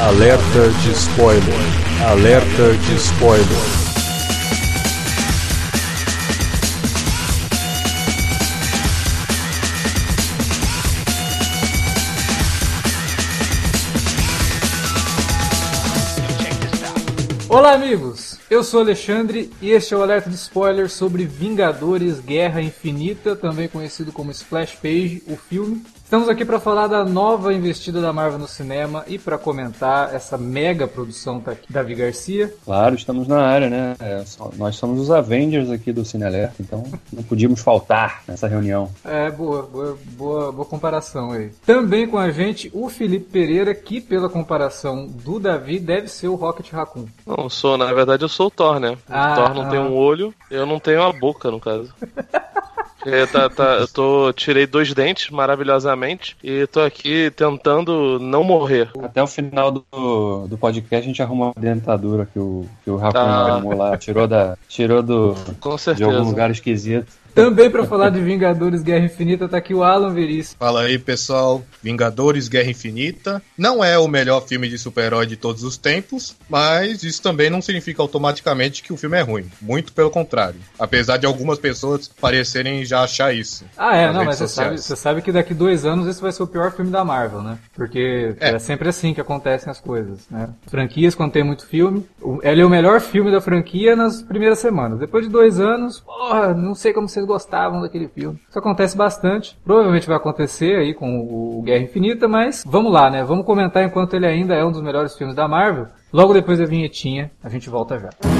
Alerta de spoiler. Alerta de spoiler. Olá, amigos! Eu sou Alexandre e este é o alerta de spoiler sobre Vingadores Guerra Infinita, também conhecido como Splash Page, o filme. Estamos aqui para falar da nova investida da Marvel no cinema e para comentar essa mega produção da Davi Garcia. Claro, estamos na área, né? É, nós somos os Avengers aqui do Cinealerta, então não podíamos faltar nessa reunião. É, boa, boa, boa, boa comparação aí. Também com a gente o Felipe Pereira, que pela comparação do Davi deve ser o Rocket Raccoon. Não sou, na verdade eu sou o Thor, né? Ah, o Thor não ah. tem um olho, eu não tenho a boca, no caso. É, tá, tá, eu tô, tirei dois dentes maravilhosamente e tô aqui tentando não morrer. Até o final do, do podcast a gente arruma a dentadura que o, que o Rafa ah. arrumou lá. Tirou, da, tirou do, Com certeza. de algum lugar esquisito. Também para falar de Vingadores Guerra Infinita tá aqui o Alan Veríssimo. Fala aí, pessoal. Vingadores Guerra Infinita não é o melhor filme de super-herói de todos os tempos, mas isso também não significa automaticamente que o filme é ruim. Muito pelo contrário. Apesar de algumas pessoas parecerem já achar isso. Ah, é, não, mas você sabe, você sabe, que daqui dois anos esse vai ser o pior filme da Marvel, né? Porque é, é sempre assim que acontecem as coisas, né? Franquias, quando tem muito filme, ele é o melhor filme da franquia nas primeiras semanas. Depois de dois anos, porra, não sei como vocês gostavam daquele filme. Isso acontece bastante. Provavelmente vai acontecer aí com o Guerra Infinita, mas vamos lá, né? Vamos comentar enquanto ele ainda é um dos melhores filmes da Marvel. Logo depois da vinhetinha, a gente volta já.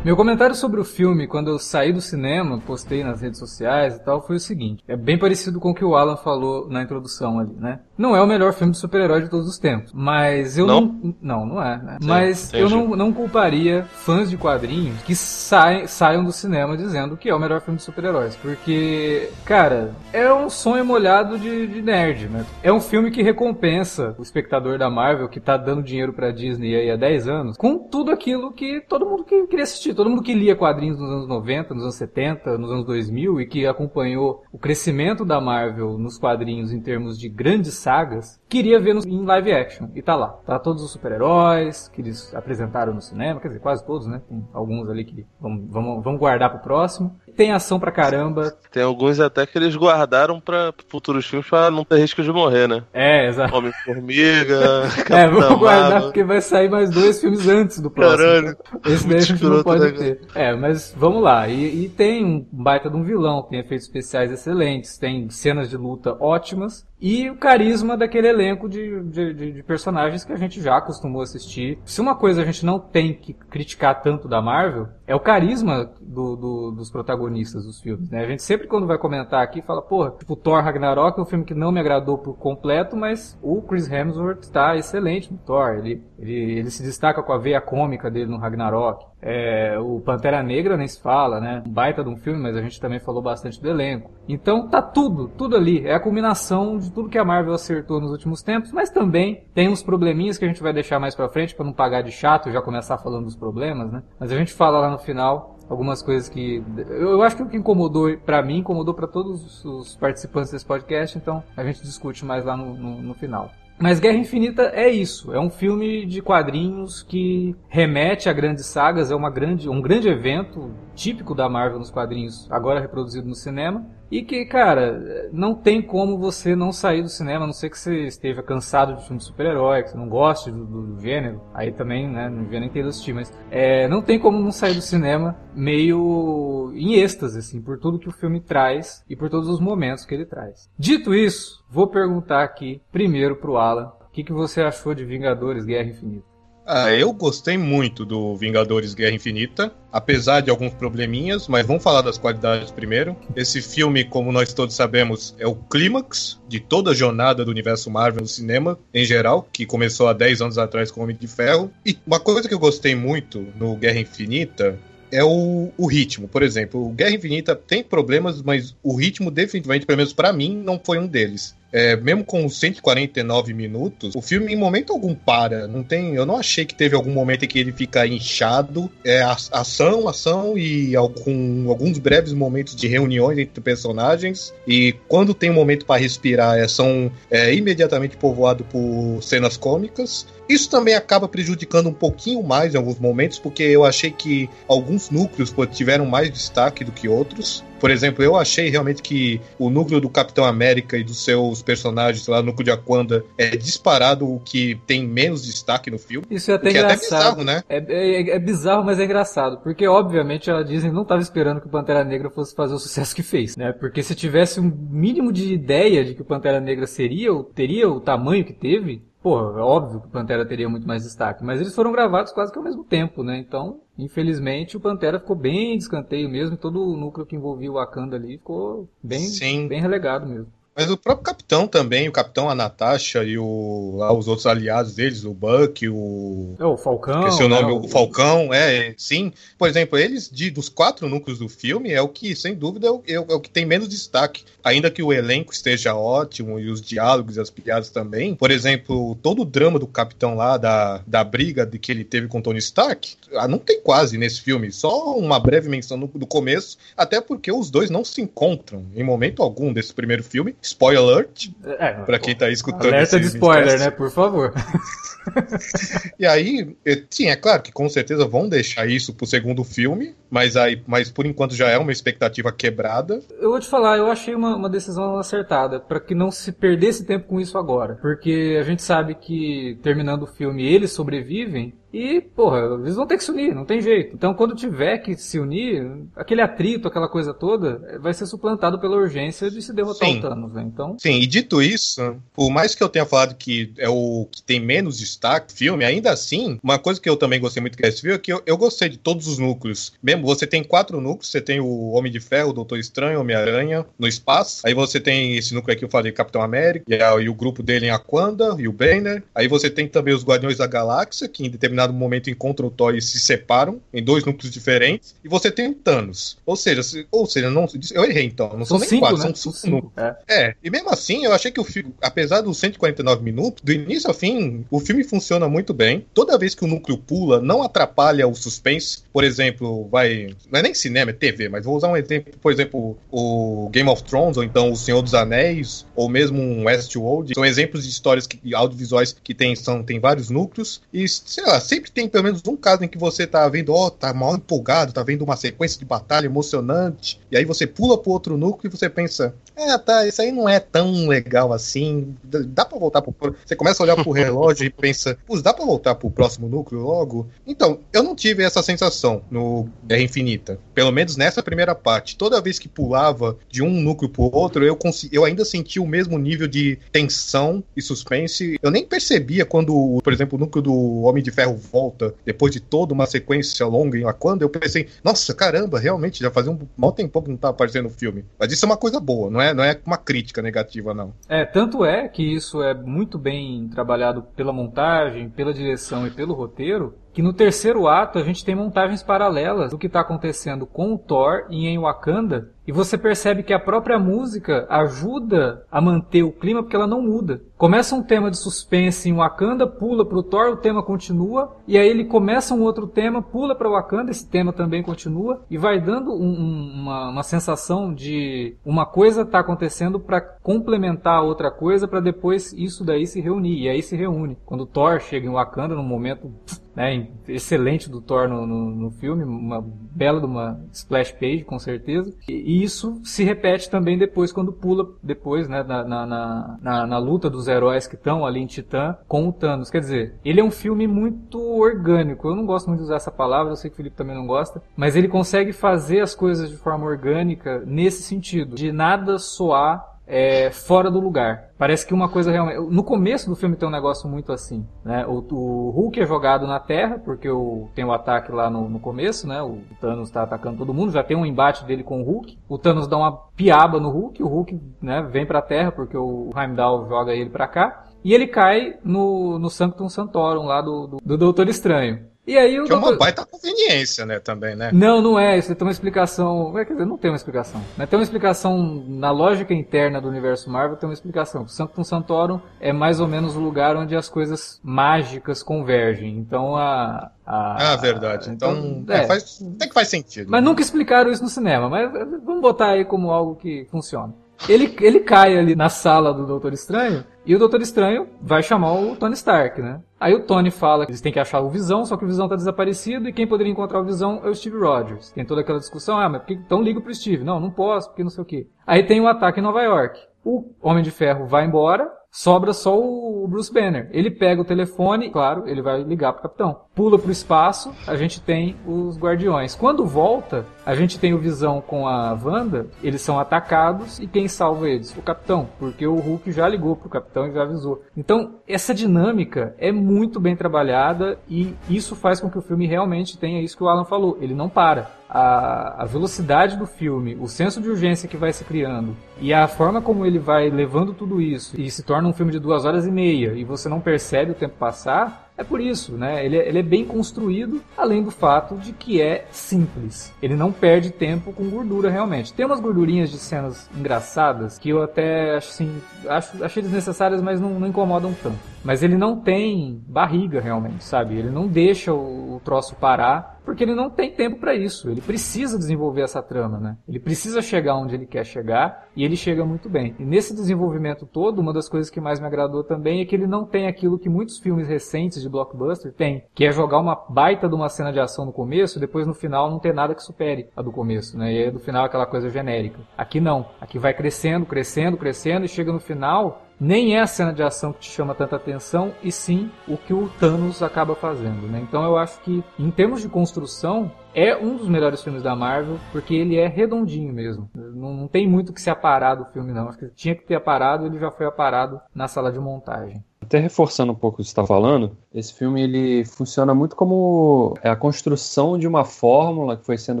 Meu comentário sobre o filme, quando eu saí do cinema, postei nas redes sociais e tal, foi o seguinte. É bem parecido com o que o Alan falou na introdução ali, né? Não é o melhor filme de super-herói de todos os tempos, mas eu não... Não, não, não é, né? Sim, mas eu não, não culparia fãs de quadrinhos que saem, saiam do cinema dizendo que é o melhor filme de super-heróis, porque, cara, é um sonho molhado de, de nerd, né? É um filme que recompensa o espectador da Marvel que tá dando dinheiro pra Disney aí há 10 anos, com tudo aquilo que todo mundo que queria assistir todo mundo que lia quadrinhos nos anos 90, nos anos 70, nos anos 2000 e que acompanhou o crescimento da Marvel nos quadrinhos em termos de grandes sagas, queria ver em live action. E tá lá. Tá todos os super-heróis que eles apresentaram no cinema, quer dizer, quase todos, né? Tem alguns ali que vamos, vamos, vamos guardar pro próximo tem ação pra caramba. Tem alguns até que eles guardaram pra futuros filmes pra não ter risco de morrer, né? É, exato. Homem-Formiga. é, vamos guardar porque vai sair mais dois filmes antes do próximo. Caralho. Esse daí a gente não pode ter. É, mas vamos lá. E, e tem um baita de um vilão, tem efeitos especiais excelentes, tem cenas de luta ótimas e o carisma daquele elenco de, de, de, personagens que a gente já acostumou assistir. Se uma coisa a gente não tem que criticar tanto da Marvel, é o carisma do, do, dos protagonistas dos filmes. Né? A gente sempre, quando vai comentar aqui, fala, porra, tipo, Thor Ragnarok é um filme que não me agradou por completo, mas o Chris Hemsworth está excelente no Thor. Ele, ele, ele se destaca com a veia cômica dele no Ragnarok. É, o Pantera Negra nem se fala, né? Um baita de um filme, mas a gente também falou bastante do elenco. Então tá tudo, tudo ali. É a combinação de tudo que a Marvel acertou nos últimos tempos, mas também tem uns probleminhas que a gente vai deixar mais pra frente para não pagar de chato já começar falando dos problemas, né? Mas a gente fala lá no final algumas coisas que eu acho que o que incomodou para mim incomodou para todos os participantes desse podcast, então a gente discute mais lá no, no, no final. Mas Guerra Infinita é isso, é um filme de quadrinhos que remete a grandes sagas, é uma grande, um grande evento típico da Marvel nos quadrinhos, agora reproduzido no cinema. E que, cara, não tem como você não sair do cinema, a não ser que você esteja cansado de filme de super-herói, que você não goste do, do, gênero. Aí também, né, não devia nem ter assistir, mas é, não tem como não sair do cinema meio em êxtase, assim, por tudo que o filme traz e por todos os momentos que ele traz. Dito isso, vou perguntar aqui primeiro pro Alan, o que, que você achou de Vingadores Guerra Infinita? Ah, eu gostei muito do Vingadores Guerra Infinita, apesar de alguns probleminhas, mas vamos falar das qualidades primeiro. Esse filme, como nós todos sabemos, é o clímax de toda a jornada do universo Marvel no cinema, em geral, que começou há 10 anos atrás com Homem de Ferro. E uma coisa que eu gostei muito no Guerra Infinita é o, o ritmo. Por exemplo, o Guerra Infinita tem problemas, mas o ritmo, definitivamente, pelo menos para mim, não foi um deles é, mesmo com 149 minutos, o filme em momento algum para. Não tem, eu não achei que teve algum momento em que ele fica inchado. É ação, ação e algum, alguns breves momentos de reuniões entre personagens. E quando tem um momento para respirar, é, são é, imediatamente povoado por cenas cômicas. Isso também acaba prejudicando um pouquinho mais em alguns momentos, porque eu achei que alguns núcleos tiveram mais destaque do que outros. Por exemplo, eu achei realmente que o núcleo do Capitão América e dos seus personagens lá no núcleo de Aquanda é disparado o que tem menos destaque no filme. Isso é até engraçado. É, até bizarro, né? É, é, é, bizarro, mas é engraçado. Porque, obviamente, a Disney não estava esperando que o Pantera Negra fosse fazer o sucesso que fez, né? Porque se tivesse um mínimo de ideia de que o Pantera Negra seria, ou teria o tamanho que teve, Pô, é óbvio que o Pantera teria muito mais destaque, mas eles foram gravados quase que ao mesmo tempo, né? Então, infelizmente, o Pantera ficou bem de escanteio mesmo, todo o núcleo que envolvia o Wakanda ali ficou bem, Sim. bem relegado mesmo. Mas o próprio capitão também, o capitão, a Natasha e o, lá, os outros aliados deles, o Buck, o. É, o Falcão. Esqueci o nome, né, o... Falcão, é, sim. Por exemplo, eles, de, dos quatro núcleos do filme, é o que, sem dúvida, é o, é o que tem menos destaque. Ainda que o elenco esteja ótimo e os diálogos e as piadas também. Por exemplo, todo o drama do capitão lá, da, da briga de que ele teve com Tony Stark, ah, não tem quase nesse filme. Só uma breve menção no, no começo, até porque os dois não se encontram em momento algum desse primeiro filme spoiler alert. É, pra quem tá escutando. Alerta de spoiler, né? Por favor. e aí, sim, é claro que com certeza vão deixar isso pro segundo filme, mas aí, mas por enquanto já é uma expectativa quebrada. Eu vou te falar, eu achei uma, uma decisão acertada, para que não se perdesse tempo com isso agora. Porque a gente sabe que terminando o filme eles sobrevivem, e, porra, eles vão ter que se unir, não tem jeito. Então, quando tiver que se unir, aquele atrito, aquela coisa toda, vai ser suplantado pela urgência de se derrotar Sim. o Thanos, né? Então... Sim, e dito isso, por mais que eu tenha falado que é o que tem menos destaque filme, ainda assim, uma coisa que eu também gostei muito desse filme é que eu, eu gostei de todos os núcleos. Mesmo, você tem quatro núcleos, você tem o Homem de Ferro, o Doutor Estranho, Homem-Aranha, no espaço. Aí você tem esse núcleo aqui, eu falei, Capitão América, e, a, e o grupo dele em Aquanda, e o Banner. Aí você tem também os Guardiões da Galáxia, que em determinado determinado momento encontram o Thor e se separam em dois núcleos diferentes. E você tem o Thanos. Ou seja, se, ou seja, não, eu errei então. Não são, são nem cinco, quatro, né? são cinco. É. é. e mesmo assim, eu achei que o filme, apesar dos 149 minutos, do início ao fim, o filme funciona muito bem. Toda vez que o núcleo pula, não atrapalha o suspense. Por exemplo, vai. Não é nem cinema, é TV, mas vou usar um exemplo, por exemplo, o Game of Thrones, ou então O Senhor dos Anéis, ou mesmo um Westworld. São exemplos de histórias que, audiovisuais que tem, são, tem vários núcleos. E, sei lá, sempre tem pelo menos um caso em que você tá vendo, ó, oh, tá mal empolgado, tá vendo uma sequência de batalha emocionante, e aí você pula pro outro núcleo e você pensa, é, tá, isso aí não é tão legal assim, dá pra voltar pro... Você começa a olhar pro relógio e pensa, pô, dá pra voltar pro próximo núcleo logo? Então, eu não tive essa sensação no Guerra Infinita, pelo menos nessa primeira parte. Toda vez que pulava de um núcleo pro outro, eu, eu ainda sentia o mesmo nível de tensão e suspense. Eu nem percebia quando, por exemplo, o núcleo do Homem de Ferro volta, depois de toda uma sequência longa em Aquanda, eu pensei, nossa, caramba, realmente, já fazia um mau tempo que não tava aparecendo no filme. Mas isso é uma coisa boa, não é, não é uma crítica negativa, não. É, tanto é que isso é muito bem trabalhado pela montagem, pela direção e pelo roteiro, que no terceiro ato a gente tem montagens paralelas do que está acontecendo com o Thor e em Wakanda E você percebe que a própria música ajuda a manter o clima porque ela não muda. Começa um tema de suspense em Wakanda, pula pro Thor, o tema continua, e aí ele começa um outro tema, pula para Wakanda, esse tema também continua, e vai dando um, um, uma, uma sensação de uma coisa tá acontecendo para complementar a outra coisa, para depois isso daí se reunir. E aí se reúne. Quando o Thor chega em Wakanda, num momento né, excelente do Thor no, no, no, filme, uma bela de uma splash page, com certeza. E, e isso se repete também depois, quando pula, depois, né, na, na, na, na luta dos heróis que estão ali em Titã com o Thanos. Quer dizer, ele é um filme muito orgânico. Eu não gosto muito de usar essa palavra, eu sei que o Felipe também não gosta, mas ele consegue fazer as coisas de forma orgânica nesse sentido, de nada soar é, fora do lugar. Parece que uma coisa realmente. No começo do filme tem um negócio muito assim. Né? O, o Hulk é jogado na Terra, porque o, tem o ataque lá no, no começo, né? O Thanos está atacando todo mundo, já tem um embate dele com o Hulk. O Thanos dá uma piaba no Hulk, o Hulk né, vem pra Terra, porque o Heimdall joga ele pra cá. E ele cai no, no Sanctum Santorum lá do, do, do Doutor Estranho. E aí o que doutor... é uma baita conveniência, né, também, né? Não, não é. Isso tem uma explicação. Quer dizer, não tem uma explicação. Né? Tem uma explicação na lógica interna do universo Marvel, tem uma explicação. O Sanctum Santorum é mais ou menos o lugar onde as coisas mágicas convergem. Então a. a ah, verdade. Então, então é, é, faz, tem que faz sentido. Mas nunca explicaram isso no cinema. Mas vamos botar aí como algo que funciona. Ele, ele cai ali na sala do Doutor Estranho e o Doutor Estranho vai chamar o Tony Stark, né? Aí o Tony fala que eles têm que achar o Visão, só que o Visão tá desaparecido e quem poderia encontrar o Visão é o Steve Rogers. Tem toda aquela discussão, ah, mas por que então liga pro Steve? Não, não posso, porque não sei o quê. Aí tem um ataque em Nova York. O Homem de Ferro vai embora, sobra só o Bruce Banner. Ele pega o telefone, claro, ele vai ligar pro capitão. Pula pro espaço, a gente tem os guardiões. Quando volta, a gente tem o Visão com a Wanda, eles são atacados e quem salva eles? O capitão, porque o Hulk já ligou pro capitão e já avisou. Então, essa dinâmica é muito bem trabalhada e isso faz com que o filme realmente tenha isso que o Alan falou, ele não para a, a, velocidade do filme, o senso de urgência que vai se criando e a forma como ele vai levando tudo isso e se torna um filme de duas horas e meia e você não percebe o tempo passar, é por isso, né? Ele, é, ele, é bem construído, além do fato de que é simples. Ele não perde tempo com gordura realmente. Tem umas gordurinhas de cenas engraçadas que eu até assim, acho, achei desnecessárias, mas não, não incomodam tanto. Mas ele não tem barriga realmente, sabe? Ele não deixa o, troço parar porque ele não tem tempo para isso. Ele precisa desenvolver essa trama, né? Ele precisa chegar onde ele quer chegar e ele chega muito bem. E nesse desenvolvimento todo, uma das coisas que mais me agradou também é que ele não tem aquilo que muitos filmes recentes de blockbuster têm, que é jogar uma baita de uma cena de ação no começo e depois no final não ter nada que supere a do começo, né? E aí do final aquela coisa genérica. Aqui não. Aqui vai crescendo, crescendo, crescendo e chega no final nem é a cena de ação que te chama tanta atenção, e sim o que o Thanos acaba fazendo, né? Então eu acho que, em termos de construção, é um dos melhores filmes da Marvel, porque ele é redondinho mesmo. Não, não tem muito que se aparar do filme, não. Acho que tinha que ter aparado, ele já foi aparado na sala de montagem. Até reforçando um pouco o que você está falando, esse filme ele funciona muito como é a construção de uma fórmula que foi sendo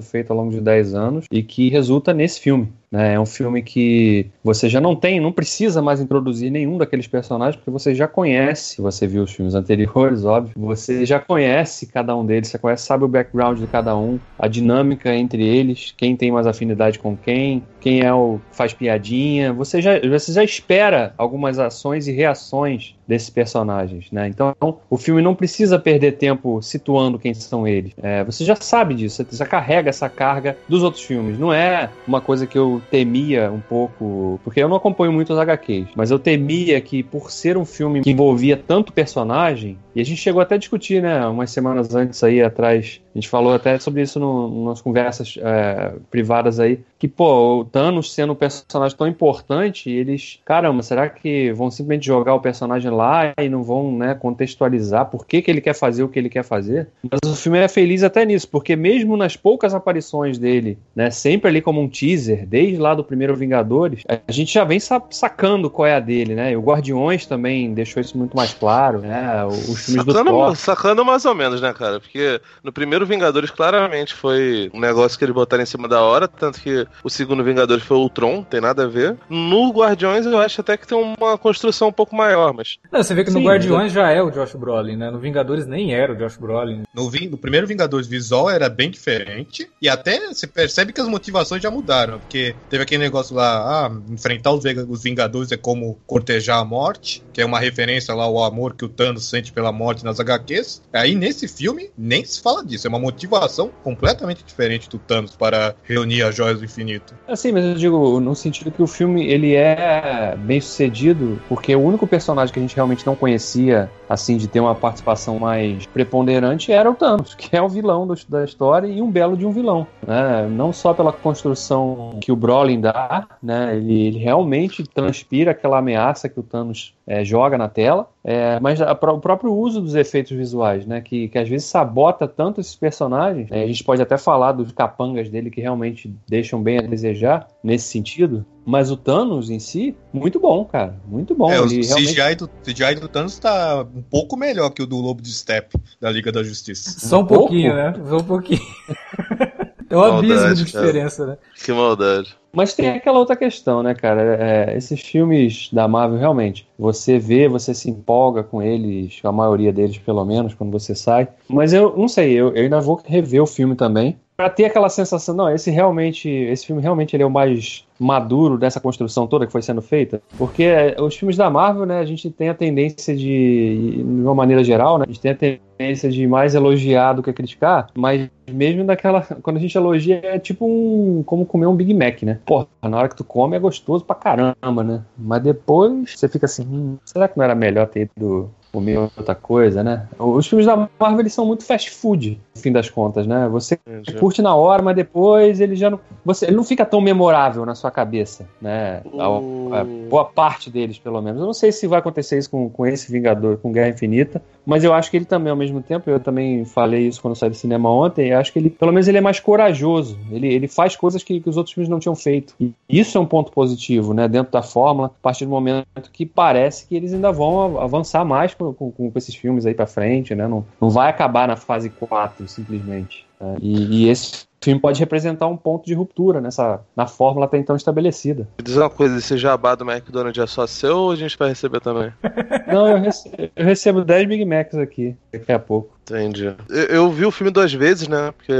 feita ao longo de 10 anos e que resulta nesse filme. Né? É um filme que você já não tem, não precisa mais introduzir nenhum daqueles personagens, porque você já conhece, você viu os filmes anteriores, óbvio, você já conhece cada um deles, você conhece, sabe o background de cada um, a dinâmica entre eles, quem tem mais afinidade com quem, quem é o faz piadinha, você já, você já espera algumas ações e reações desses personagens, né? Então, o filme não precisa perder tempo situando quem são eles. É, você já sabe disso, você já carrega essa carga dos outros filmes. Não é uma coisa que eu temia um pouco, porque eu não acompanho muito os HQs, mas eu temia que por ser um filme que envolvia tanto personagem, e a gente chegou até a discutir, né, umas semanas antes aí atrás, a gente falou até sobre isso no, nas conversas é, privadas aí, que, pô, o Thanos sendo um personagem tão importante, eles, caramba, será que vão simplesmente jogar o personagem lá e não vão, né, contextualizar por que, que ele quer fazer o que ele quer fazer? Mas o filme é feliz até nisso, porque mesmo nas poucas aparições dele, né, sempre ali como um teaser, desde lá do primeiro Vingadores, a gente já vem sacando qual é a dele, né? E o Guardiões também deixou isso muito mais claro, né? Os filmes sacando, do Thor. Sacando mais ou menos, né, cara? Porque no primeiro Vingadores, claramente, foi um negócio que eles botaram em cima da hora, tanto que o segundo Vingadores foi o Ultron, tem nada a ver. No Guardiões, eu acho até que tem uma construção um pouco maior, mas... Não, você vê que Sim, no Guardiões já é o Josh Brolin, né? No Vingadores nem era o Josh Brolin. No, no primeiro Vingadores, visual era bem diferente, e até você percebe que as motivações já mudaram, porque teve aquele negócio lá, ah, enfrentar os, os Vingadores é como cortejar a morte, que é uma referência lá ao amor que o Thanos sente pela morte nas HQs. Aí nesse filme nem se fala disso, é uma motivação completamente diferente do Thanos para reunir as joias do infinito. Assim, mas eu digo no sentido que o filme ele é bem sucedido porque o único personagem que a gente realmente não conhecia assim de ter uma participação mais preponderante era o Thanos, que é o vilão do, da história e um belo de um vilão, né? Não só pela construção que o Brolin dá, né? Ele, ele realmente transpira aquela ameaça que o Thanos é, joga na tela, é, mas a, o próprio uso dos efeitos visuais, né, que, que às vezes sabota tanto esses personagens, né, a gente pode até falar dos capangas dele que realmente deixam bem a desejar nesse sentido, mas o Thanos em si, muito bom, cara. Muito bom. É, o CGI, realmente... do, CGI do Thanos tá um pouco melhor que o do Lobo de Step da Liga da Justiça. Só um, um pouquinho, né? Só um pouquinho. É um abismo de diferença, cara. né? Que maldade. Mas tem aquela outra questão, né, cara? É, esses filmes da Marvel, realmente, você vê, você se empolga com eles, a maioria deles, pelo menos, quando você sai. Mas eu não sei, eu, eu ainda vou rever o filme também. Pra ter aquela sensação, não, esse realmente, esse filme realmente ele é o mais maduro dessa construção toda que foi sendo feita, porque é, os filmes da Marvel, né, a gente tem a tendência de, de uma maneira geral, né, a gente tem a tendência de mais elogiar do que criticar, mas mesmo daquela, quando a gente elogia é tipo um, como comer um Big Mac, né? Porra, na hora que tu come é gostoso pra caramba, né? Mas depois você fica assim, hum, será que não era melhor ter ido comer outra coisa, né? Os filmes da Marvel eles são muito fast food, no fim das contas, né? Você Entendi. curte na hora, mas depois ele já não, você, ele não fica tão memorável na sua cabeça, né? Uh... A, a, boa parte deles, pelo menos. Eu não sei se vai acontecer isso com, com esse Vingador, com Guerra Infinita, mas eu acho que ele também, ao mesmo tempo, eu também falei isso quando saí do cinema ontem, eu acho que ele, pelo menos, ele é mais corajoso. Ele, ele faz coisas que, que os outros filmes não tinham feito. E isso é um ponto positivo, né? Dentro da fórmula, a partir do momento que parece que eles ainda vão avançar mais com, com, com esses filmes aí pra frente, né? Não, não vai acabar na fase 4, simplesmente. Né? E, e esse filme pode representar um ponto de ruptura nessa na fórmula até então estabelecida. Diz uma coisa, esse jabá do McDonald's é só seu ou a gente vai receber também? Não, eu recebo, eu recebo 10 Big Macs aqui daqui a pouco. Entendi. Eu, eu, vi o filme duas vezes, né? Porque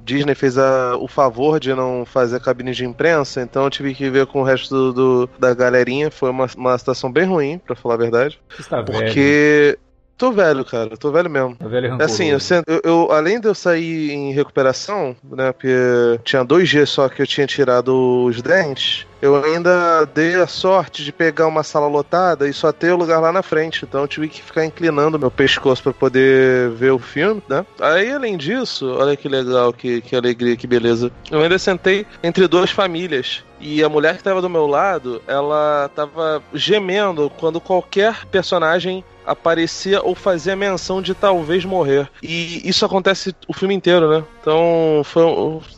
Disney fez a, o favor de não fazer cabine de imprensa, então eu tive que ver com o resto do, do da galerinha. Foi uma, uma situação bem ruim, para falar a verdade. Está porque Tô velho, cara, tô velho mesmo. Tô velho e assim, eu, eu, eu, além de eu sair em recuperação, né, porque tinha dois dias só que eu tinha tirado os dentes, eu ainda dei a sorte de pegar uma sala lotada e só ter o lugar lá na frente. Então eu tive que ficar inclinando meu pescoço para poder ver o filme, né? Aí, além disso, olha que legal, que, que alegria, que beleza. Eu ainda sentei entre duas famílias. E a mulher que estava do meu lado, ela estava gemendo quando qualquer personagem aparecia ou fazia menção de talvez morrer. E isso acontece o filme inteiro, né? Então foi,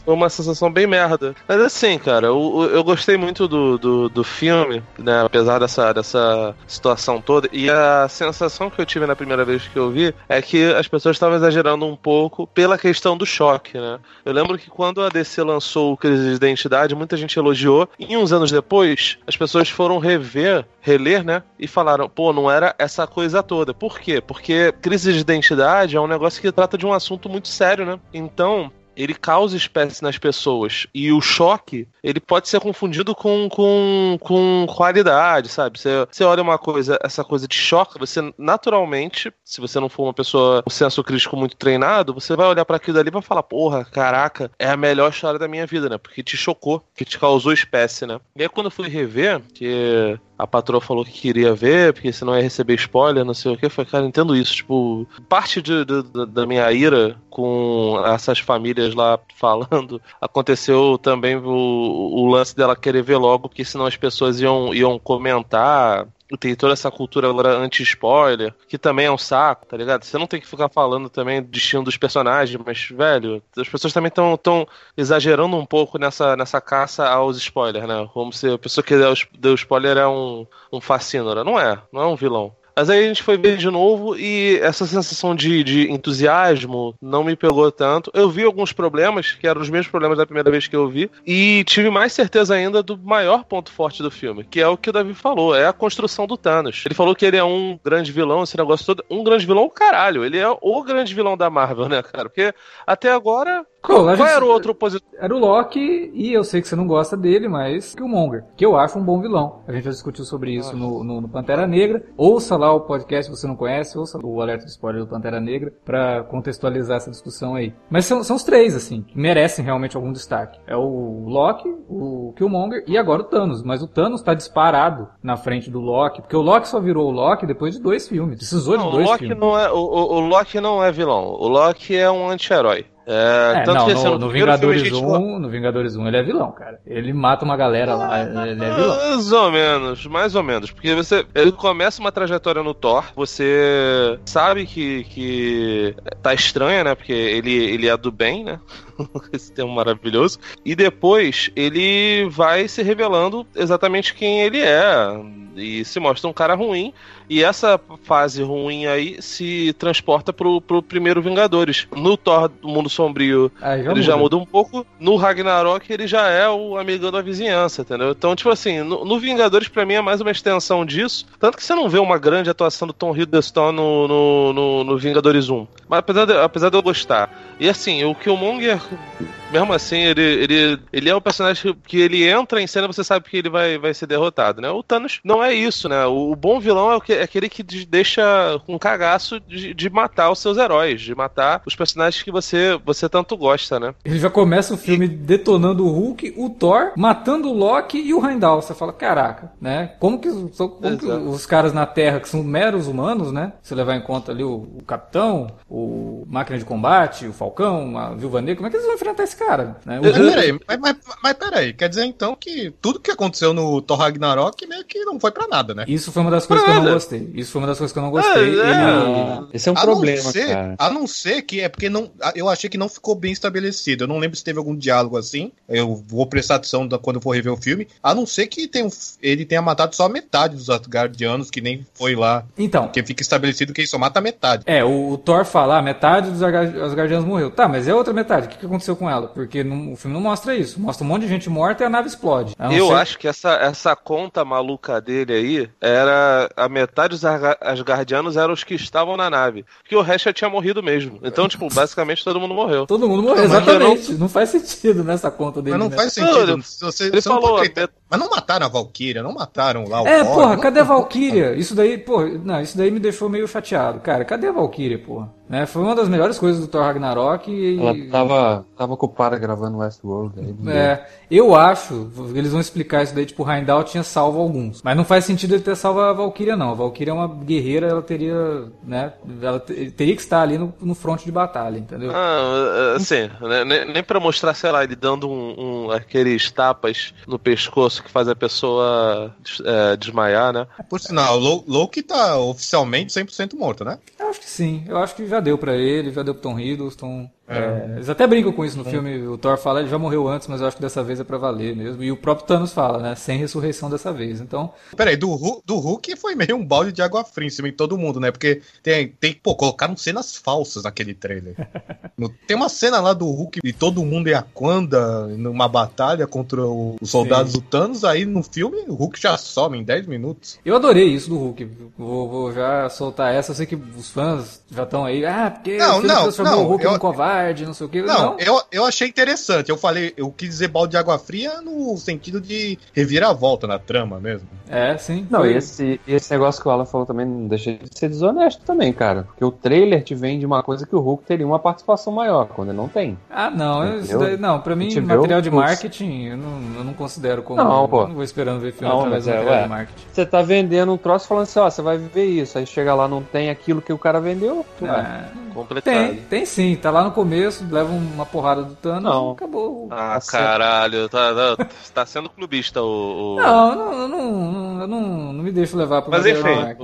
foi uma sensação bem merda. Mas assim, cara, eu, eu gostei muito do, do, do, filme, né? Apesar dessa, dessa situação toda. E a sensação que eu tive na primeira vez que eu vi é que as pessoas estavam exagerando um pouco pela questão do choque, né? Eu lembro que quando a DC lançou o Crise de Identidade, muita gente elogiou. E uns anos depois, as pessoas foram rever, reler, né? E falaram, pô, não era essa coisa toda. Por quê? Porque crise de identidade é um negócio que trata de um assunto muito sério, né? Então, ele causa espécie nas pessoas. E o choque, ele pode ser confundido com, com, com qualidade, sabe? Você, você olha uma coisa, essa coisa de choque, você naturalmente, se você não for uma pessoa com senso crítico muito treinado, você vai olhar para aquilo ali e vai falar, porra, caraca, é a melhor história da minha vida, né? Porque te chocou, que te causou espécie, né? E aí quando eu fui rever, que a patroa falou que queria ver, porque senão ia receber spoiler, não sei o que. Foi, cara, entendo isso. Tipo, parte de, de, da minha ira com essas famílias lá falando, aconteceu também o, o lance dela querer ver logo, porque senão as pessoas iam, iam comentar tem toda essa cultura anti-spoiler, que também é um saco, tá ligado? Você não tem que ficar falando também do destino dos personagens, mas, velho, as pessoas também estão tão exagerando um pouco nessa, nessa caça aos spoilers, né? Como se a pessoa que deu, deu spoiler é um, um fascínora. Não é, não é um vilão. Mas aí a gente foi ver de novo e essa sensação de, de entusiasmo não me pegou tanto. Eu vi alguns problemas, que eram os mesmos problemas da primeira vez que eu vi, e tive mais certeza ainda do maior ponto forte do filme, que é o que o Davi falou, é a construção do Thanos. Ele falou que ele é um grande vilão, esse negócio todo. Um grande vilão, caralho. Ele é o grande vilão da Marvel, né, cara? Porque até agora qual, Qual era o outro opositor? Era o Loki, e eu sei que você não gosta dele, mas Killmonger, que eu acho um bom vilão. A gente já discutiu sobre isso no, no, no, Pantera Negra. Ouça lá o podcast se você não conhece, ouça o alerta de spoiler do Pantera Negra para contextualizar essa discussão aí. Mas são, são os três, assim, que merecem realmente algum destaque. É o Loki, o Killmonger e agora o Thanos. Mas o Thanos tá disparado na frente do Loki, porque o Loki só virou o Loki depois de dois filmes. Precisou não, de dois o Loki filmes. Não é, o, o, o Loki não é vilão. O Loki é um anti-herói. É, é, tanto não, que no, no Vingadores gente... 1, no Vingadores 1 ele é vilão, cara. Ele mata uma galera lá, ele é vilão. Mais ou menos, mais ou menos. Porque você. Ele começa uma trajetória no Thor, você sabe que, que tá estranha, né? Porque ele, ele é do bem, né? Esse termo maravilhoso. E depois ele vai se revelando exatamente quem ele é. E se mostra um cara ruim. E essa fase ruim aí se transporta pro, pro primeiro Vingadores. No Thor do Mundo Sombrio, já ele muda. já muda um pouco. No Ragnarok, ele já é o amigão da vizinhança, entendeu? Então, tipo assim, no, no Vingadores, para mim, é mais uma extensão disso. Tanto que você não vê uma grande atuação do Tom Hiddleston no, no, no, no Vingadores 1. Mas apesar de, apesar de eu gostar. E assim, o Killmonger 后。嗯 mesmo assim, ele, ele, ele é um personagem que ele entra em cena você sabe que ele vai, vai ser derrotado, né? O Thanos não é isso, né? O, o bom vilão é, o que, é aquele que deixa com cagaço de, de matar os seus heróis, de matar os personagens que você, você tanto gosta, né? Ele já começa o filme detonando o Hulk, o Thor, matando o Loki e o Heimdall. Você fala, caraca, né? Como que, como que os caras na Terra, que são meros humanos, né? Se levar em conta ali o, o Capitão, o Máquina de Combate, o Falcão, a Viúva Negra, como é que eles vão enfrentar esse cara. Né? Mas, peraí, mas, mas, mas peraí, quer dizer então que tudo que aconteceu no Thor Ragnarok meio que não foi pra nada, né? Isso foi uma das coisas que eu não gostei. Isso foi uma das coisas que eu não gostei. É, Ele... Esse é um a problema, ser, cara. A não ser que é porque não, eu achei que não ficou bem estabelecido. Eu não lembro se teve algum diálogo assim. Eu vou prestar atenção quando eu for rever o filme. A não ser que tem um, ele tenha matado só a metade dos Asgardianos, que nem foi lá. Então. Que fica estabelecido que ele só mata a metade. É, o, o Thor fala, ah, metade dos Asgardianos morreu. Tá, mas é outra metade. O que, que aconteceu com ela? Porque não, o filme não mostra isso. Mostra um monte de gente morta e a nave explode. Eu ser... acho que essa, essa conta maluca dele aí era a metade dos Asgardianos eram os que estavam na nave. Porque o resto já tinha morrido mesmo. Então, tipo, basicamente todo mundo morreu. Todo mundo morreu, exatamente. Não... não... faz sentido nessa conta dele. Mas não né? faz sentido. Você, ele falou. Pode... Mas não mataram a Valkyria, não mataram lá o É, porra, cadê a Valkyria? Isso daí, porra, não, isso daí me deixou meio chateado. Cara, cadê a Valkyria, porra? Né? Foi uma das melhores coisas do Thor Ragnarok. E... Ela tava, tava ocupada gravando Westworld. é, eu acho, eles vão explicar isso daí, tipo, o Heimdall tinha salvo alguns. Mas não faz sentido ele ter salvo a Valkyria, não. A Valkyria é uma guerreira, ela teria, né, ela teria que estar ali no, no fronte de batalha, entendeu? Ah, assim, né, nem, nem pra mostrar, sei lá, ele dando um, um, aqueles tapas no pescoço que faz a pessoa é, desmaiar, né? Por sinal, Loki tá oficialmente 100% morto, né? Eu acho que sim, eu acho que já já deu para ele, já deu pro Tom Hiddleston. É. É, eles até brincam com isso no é. filme. O Thor fala, ele já morreu antes, mas eu acho que dessa vez é pra valer mesmo. E o próprio Thanos fala, né? Sem ressurreição dessa vez. Então. Peraí, do, do Hulk foi meio um balde de água fria em cima de todo mundo, né? Porque tem, tem pô, colocaram cenas falsas naquele trailer. tem uma cena lá do Hulk e todo mundo em Aquanda numa batalha contra o, os soldados Sim. do Thanos. Aí no filme o Hulk já some em 10 minutos. Eu adorei isso do Hulk. Vou, vou já soltar essa. Eu sei que os fãs já estão aí. Ah, porque não, não, transformou não, o Hulk eu... num covarde, não sei o que. Não, não, Eu, eu achei interessante. Eu falei, eu quis dizer balde de água fria no sentido de reviravolta na trama mesmo. É, sim. Não, e esse, esse negócio que o Alan falou também não deixa de ser desonesto também, cara. Porque o trailer te vende uma coisa que o Hulk teria uma participação maior, quando ele não tem. Ah, não. Daí, não, pra mim, material de marketing, eu não, eu não considero como. Não, pô. Eu não vou esperando ver filme não, através do é, material de marketing. Você tá vendendo um troço falando assim, ó, você vai ver isso. Aí chega lá, não tem aquilo que o cara vendeu. É, completado. Tem, tem sim. Tá lá no começo, leva uma porrada do Thanos não. acabou. Ah, tá caralho. Tá, tá, tá, sendo clubista o. o... Não, não, não, eu não, não me deixo levar por Mas enfim,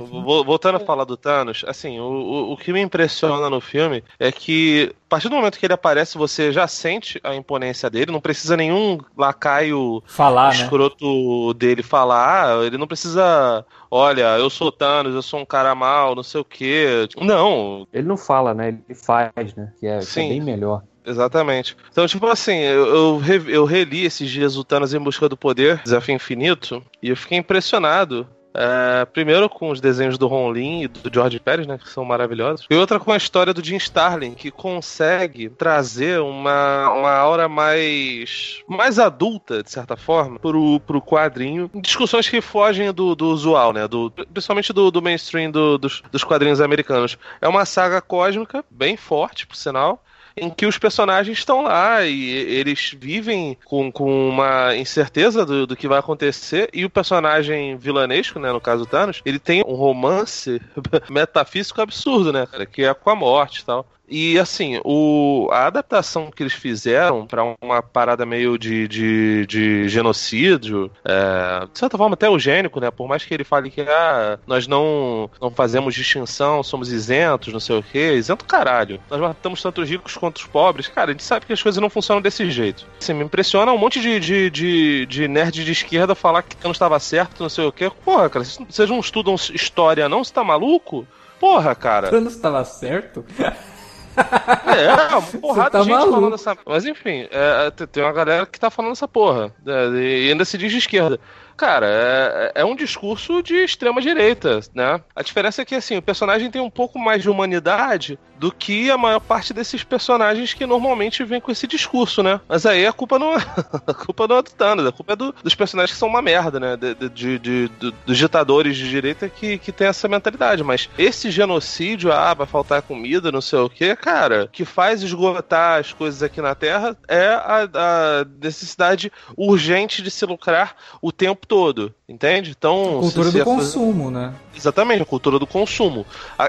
voltando a falar do Thanos, assim, o, o, o que me impressiona no filme é que a partir do momento que ele aparece, você já sente a imponência dele, não precisa nenhum lacaio falar, né? escroto né? dele falar, ele não precisa, olha, eu sou Thanos, eu sou um cara mal, não sei o quê. Não. Ele não fala, né? Ele faz, né? Que é, que é bem melhor. Exatamente. Então, tipo assim, eu, eu, eu reli esses dias o Thanos em Busca do Poder, Desafio Infinito, e eu fiquei impressionado é, primeiro com os desenhos do Ron Lin e do George Pérez, né, que são maravilhosos. E outra com a história do Jim Starlin, que consegue trazer uma, uma aura mais mais adulta, de certa forma, pro, pro quadrinho. Discussões que fogem do, do usual, né, do, principalmente do, do mainstream do, dos, dos quadrinhos americanos. É uma saga cósmica, bem forte, por sinal, em que os personagens estão lá e eles vivem com, com uma incerteza do, do que vai acontecer e o personagem vilanesco, né, no caso Thanos, ele tem um romance metafísico absurdo, né, cara, que é com a morte e tal. E assim, o, a adaptação que eles fizeram para uma parada meio de, de, de genocídio, é, de certa forma até eugênico, né? Por mais que ele fale que ah, nós não, não fazemos distinção, somos isentos, não sei o quê. Isento caralho. Nós matamos tanto os ricos quanto os pobres. Cara, a gente sabe que as coisas não funcionam desse jeito. Assim, me impressiona um monte de, de, de, de nerd de esquerda falar que não estava certo, não sei o quê. Porra, cara, vocês não estudam história, não? Você tá maluco? Porra, cara. Thanos estava certo? É, uma porrada tá de gente maluco. falando essa. Mas enfim, é, tem uma galera que tá falando essa porra. É, e ainda se diz de esquerda. Cara, é, é, um discurso de extrema direita, né? A diferença é que, assim, o personagem tem um pouco mais de humanidade do que a maior parte desses personagens que normalmente vem com esse discurso, né? Mas aí a culpa não é, a culpa não é do Thanos, a culpa é do, dos personagens que são uma merda, né? De, de, de, dos ditadores de direita que, que tem essa mentalidade. Mas esse genocídio, ah, vai faltar comida, não sei o que, cara, que faz esgotar as coisas aqui na Terra é a, a necessidade urgente de se lucrar o tempo todo, entende? Então. A cultura do consumo, fazer... né? Exatamente, a cultura do consumo.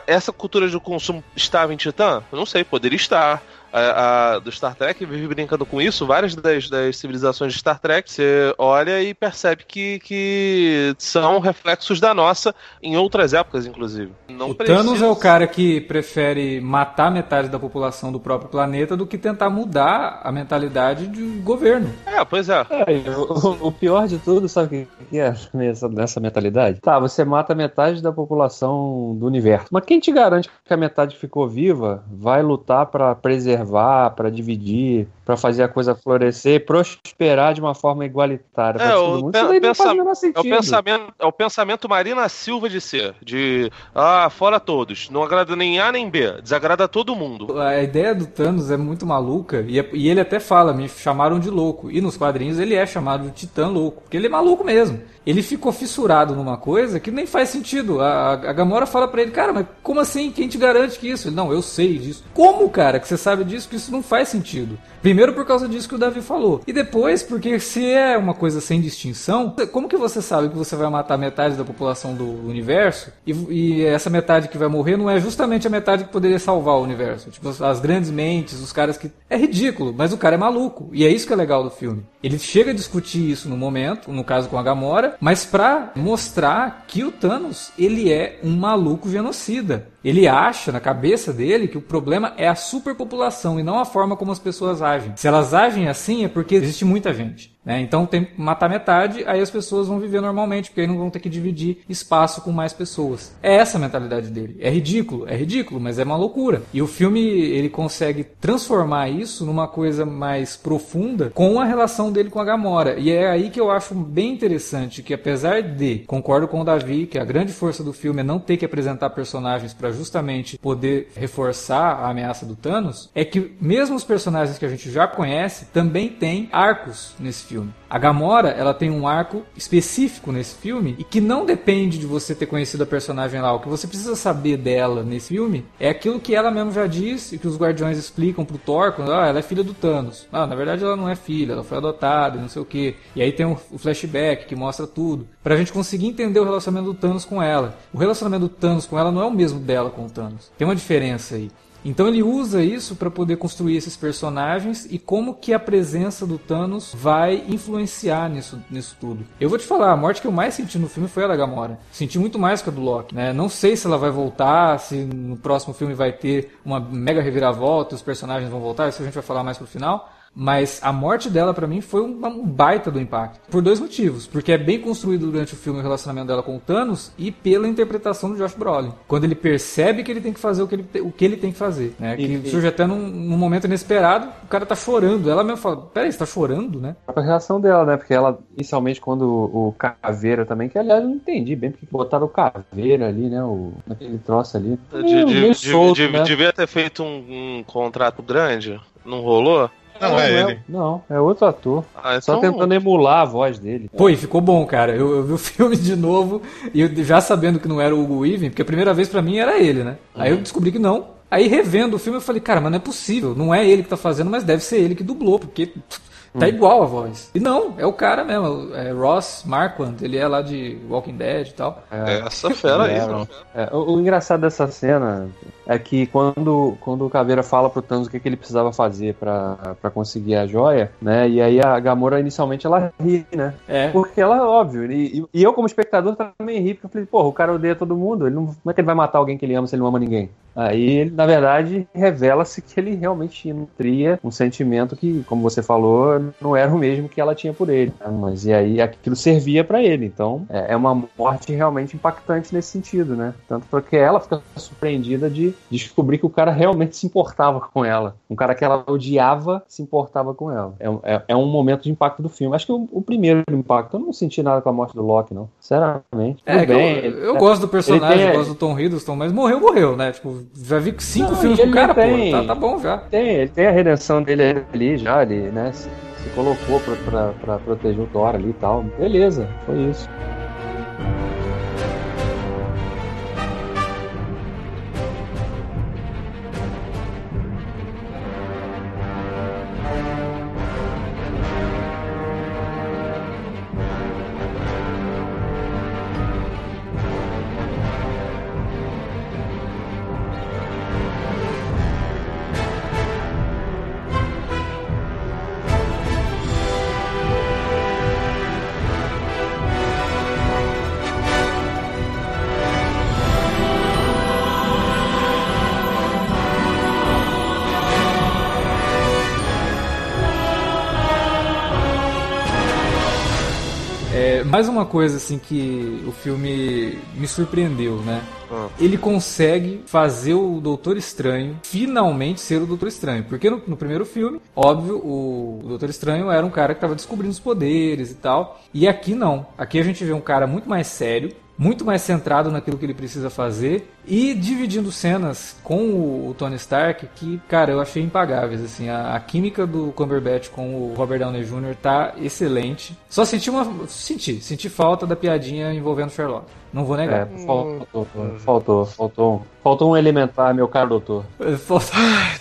essa cultura do consumo estava em Titã? Não sei, poderia estar a, a, do Star Trek vive brincando com isso. Várias das, das, civilizações de Star Trek você olha e percebe que, que são reflexos da nossa em outras épocas, inclusive. Não o precisa... Thanos é o cara que prefere matar metade da população do próprio planeta do que tentar mudar a mentalidade do governo. É, pois é. é o, o, pior de tudo, sabe o que é nessa, nessa mentalidade? Tá, você mata metade da população do universo. Mas quem te garante que a metade ficou viva vai lutar para preservar preservar, para dividir, para fazer a coisa florescer, prosperar de uma forma igualitária. É, o, pensa, é o pensamento, é o pensamento Marina Silva de ser, de ah, fora todos, não agrada nem A nem B, desagrada todo mundo. A ideia do Thanos é muito maluca e, é, e ele até fala, me chamaram de louco. E nos quadrinhos ele é chamado de Titã louco, porque ele é maluco mesmo. Ele ficou fissurado numa coisa que nem faz sentido. A, a Gamora fala para ele, cara, mas como assim? Quem te garante que isso? Ele, não, eu sei disso. Como, cara, que você sabe disso? Que isso não faz sentido. Primeiro por causa disso que o Davi falou. E depois porque se é uma coisa sem distinção, como que você sabe que você vai matar metade da população do universo e, e essa metade que vai morrer não é justamente a metade que poderia salvar o universo? Tipo, as grandes mentes, os caras que... É ridículo, mas o cara é maluco. E é isso que é legal do filme. Ele chega a discutir isso no momento, no caso com a Gamora, mas pra mostrar que o Thanos, ele é um maluco genocida. Ele acha na cabeça dele que o problema é a superpopulação e não a forma como as pessoas agem. Se elas agem assim é porque existe muita gente. Né? Então tem que matar metade, aí as pessoas vão viver normalmente, porque aí não vão ter que dividir espaço com mais pessoas. É essa a mentalidade dele. É ridículo, é ridículo, mas é uma loucura. E o filme ele consegue transformar isso numa coisa mais profunda com a relação dele com a Gamora. E é aí que eu acho bem interessante que apesar de, concordo com o Davi, que a grande força do filme é não ter que apresentar personagens para justamente poder reforçar a ameaça do Thanos, é que mesmo os personagens que a gente já conhece também têm arcos nesse filme filme. A Gamora, ela tem um arco específico nesse filme e que não depende de você ter conhecido a personagem lá. O que você precisa saber dela nesse filme é aquilo que ela mesmo já disse e que os Guardiões explicam pro Thor, quando ah, ela é filha do Thanos. Ah, na verdade ela não é filha, ela foi adotada, não sei o que. E aí tem o flashback que mostra tudo. Pra gente conseguir entender o relacionamento do Thanos com ela. O relacionamento do Thanos com ela não é o mesmo dela com o Thanos. Tem uma diferença aí. Então ele usa isso para poder construir esses personagens e como que a presença do Thanos vai influenciar nisso, nisso tudo. Eu vou te falar, a morte que eu mais senti no filme foi a da Gamora. Senti muito mais que a do Loki, né? Não sei se ela vai voltar, se no próximo filme vai ter uma mega reviravolta, os personagens vão voltar, isso a gente vai falar mais pro final. Mas a morte dela, para mim, foi um, baita do impacto. Por dois motivos. Porque é bem construído durante o filme o relacionamento dela com o Thanos e pela interpretação do Josh Brolin. Quando ele percebe que ele tem que fazer o que ele, o que ele tem que fazer. Né? Que e, surge até num, num, momento inesperado, o cara tá chorando. Ela mesmo fala, peraí, você tá chorando, né? A reação dela, né? Porque ela, inicialmente, quando o, o Caveira também, que aliás eu não entendi bem porque botaram o Caveira ali, né? O, naquele troço ali. De, de, de, solto, né? Devia ter feito um, um contrato grande. Não rolou? Não, é, é ele. Não, é outro ator. Ah, Só então... tentando emular a voz dele. Pô, e ficou bom, cara. Eu, eu, vi o filme de novo e eu, já sabendo que não era o Hugo Weaving, porque a primeira vez para mim era ele, né? Uhum. Aí eu descobri que não. Aí revendo o filme eu falei, cara, mas não é possível. Não é ele que tá fazendo, mas deve ser ele que dublou, porque Tá hum. igual a voz. E não, é o cara mesmo, é Ross Marquand, ele é lá de Walking Dead e tal. É, essa fera é, aí, mano. É, o, o, engraçado dessa cena é que quando, quando o Caveira fala pro Thanos o que, que ele precisava fazer para conseguir a joia, né? E aí a Gamora inicialmente ela ri, né? É. Porque ela, óbvio, e, e eu como espectador também ri, porque eu falei, porra, o cara odeia todo mundo, ele não, como é que ele vai matar alguém que ele ama se ele não ama ninguém? Aí, na verdade, revela-se que ele realmente nutria um sentimento que, como você falou, não era o mesmo que ela tinha por ele. Né? Mas e aí aquilo servia para ele. Então, é, é uma morte realmente impactante nesse sentido, né? Tanto porque ela fica surpreendida de descobrir que o cara realmente se importava com ela. Um cara que ela odiava se importava com ela. É, é, é um momento de impacto do filme. Acho que o, o, primeiro impacto, eu não senti nada com a morte do Loki, não. Sinceramente. É, bem, eu, eu gosto do personagem, tem... eu gosto do Tom Hiddleston, mas morreu, morreu, né? Tipo, já vi cinco não, filmes com o cara, tem, pô. Tá, tá, bom já. Tem, ele tem a redenção dele ali já, ele, né? Se, se colocou pra, pra, pra proteger o Thor ali e tal. Beleza, foi isso. Mais uma coisa assim que o filme me surpreendeu, né? Ah. Ele consegue fazer o Doutor Estranho finalmente ser o Doutor Estranho. Porque no, no primeiro filme, óbvio, o, o, Doutor Estranho era um cara que estava descobrindo os poderes e tal. E aqui não. Aqui a gente vê um cara muito mais sério, muito mais centrado naquilo que ele precisa fazer e dividindo cenas com o, Tony Stark que, cara, eu achei impagáveis, assim, a, a, química do Cumberbatch com o Robert Downey Jr. tá excelente. Só senti uma senti, senti falta da piadinha envolvendo Sherlock. Não vou negar. É, faltou, faltou, faltou, faltou um elementar, meu caro doutor. Faltou.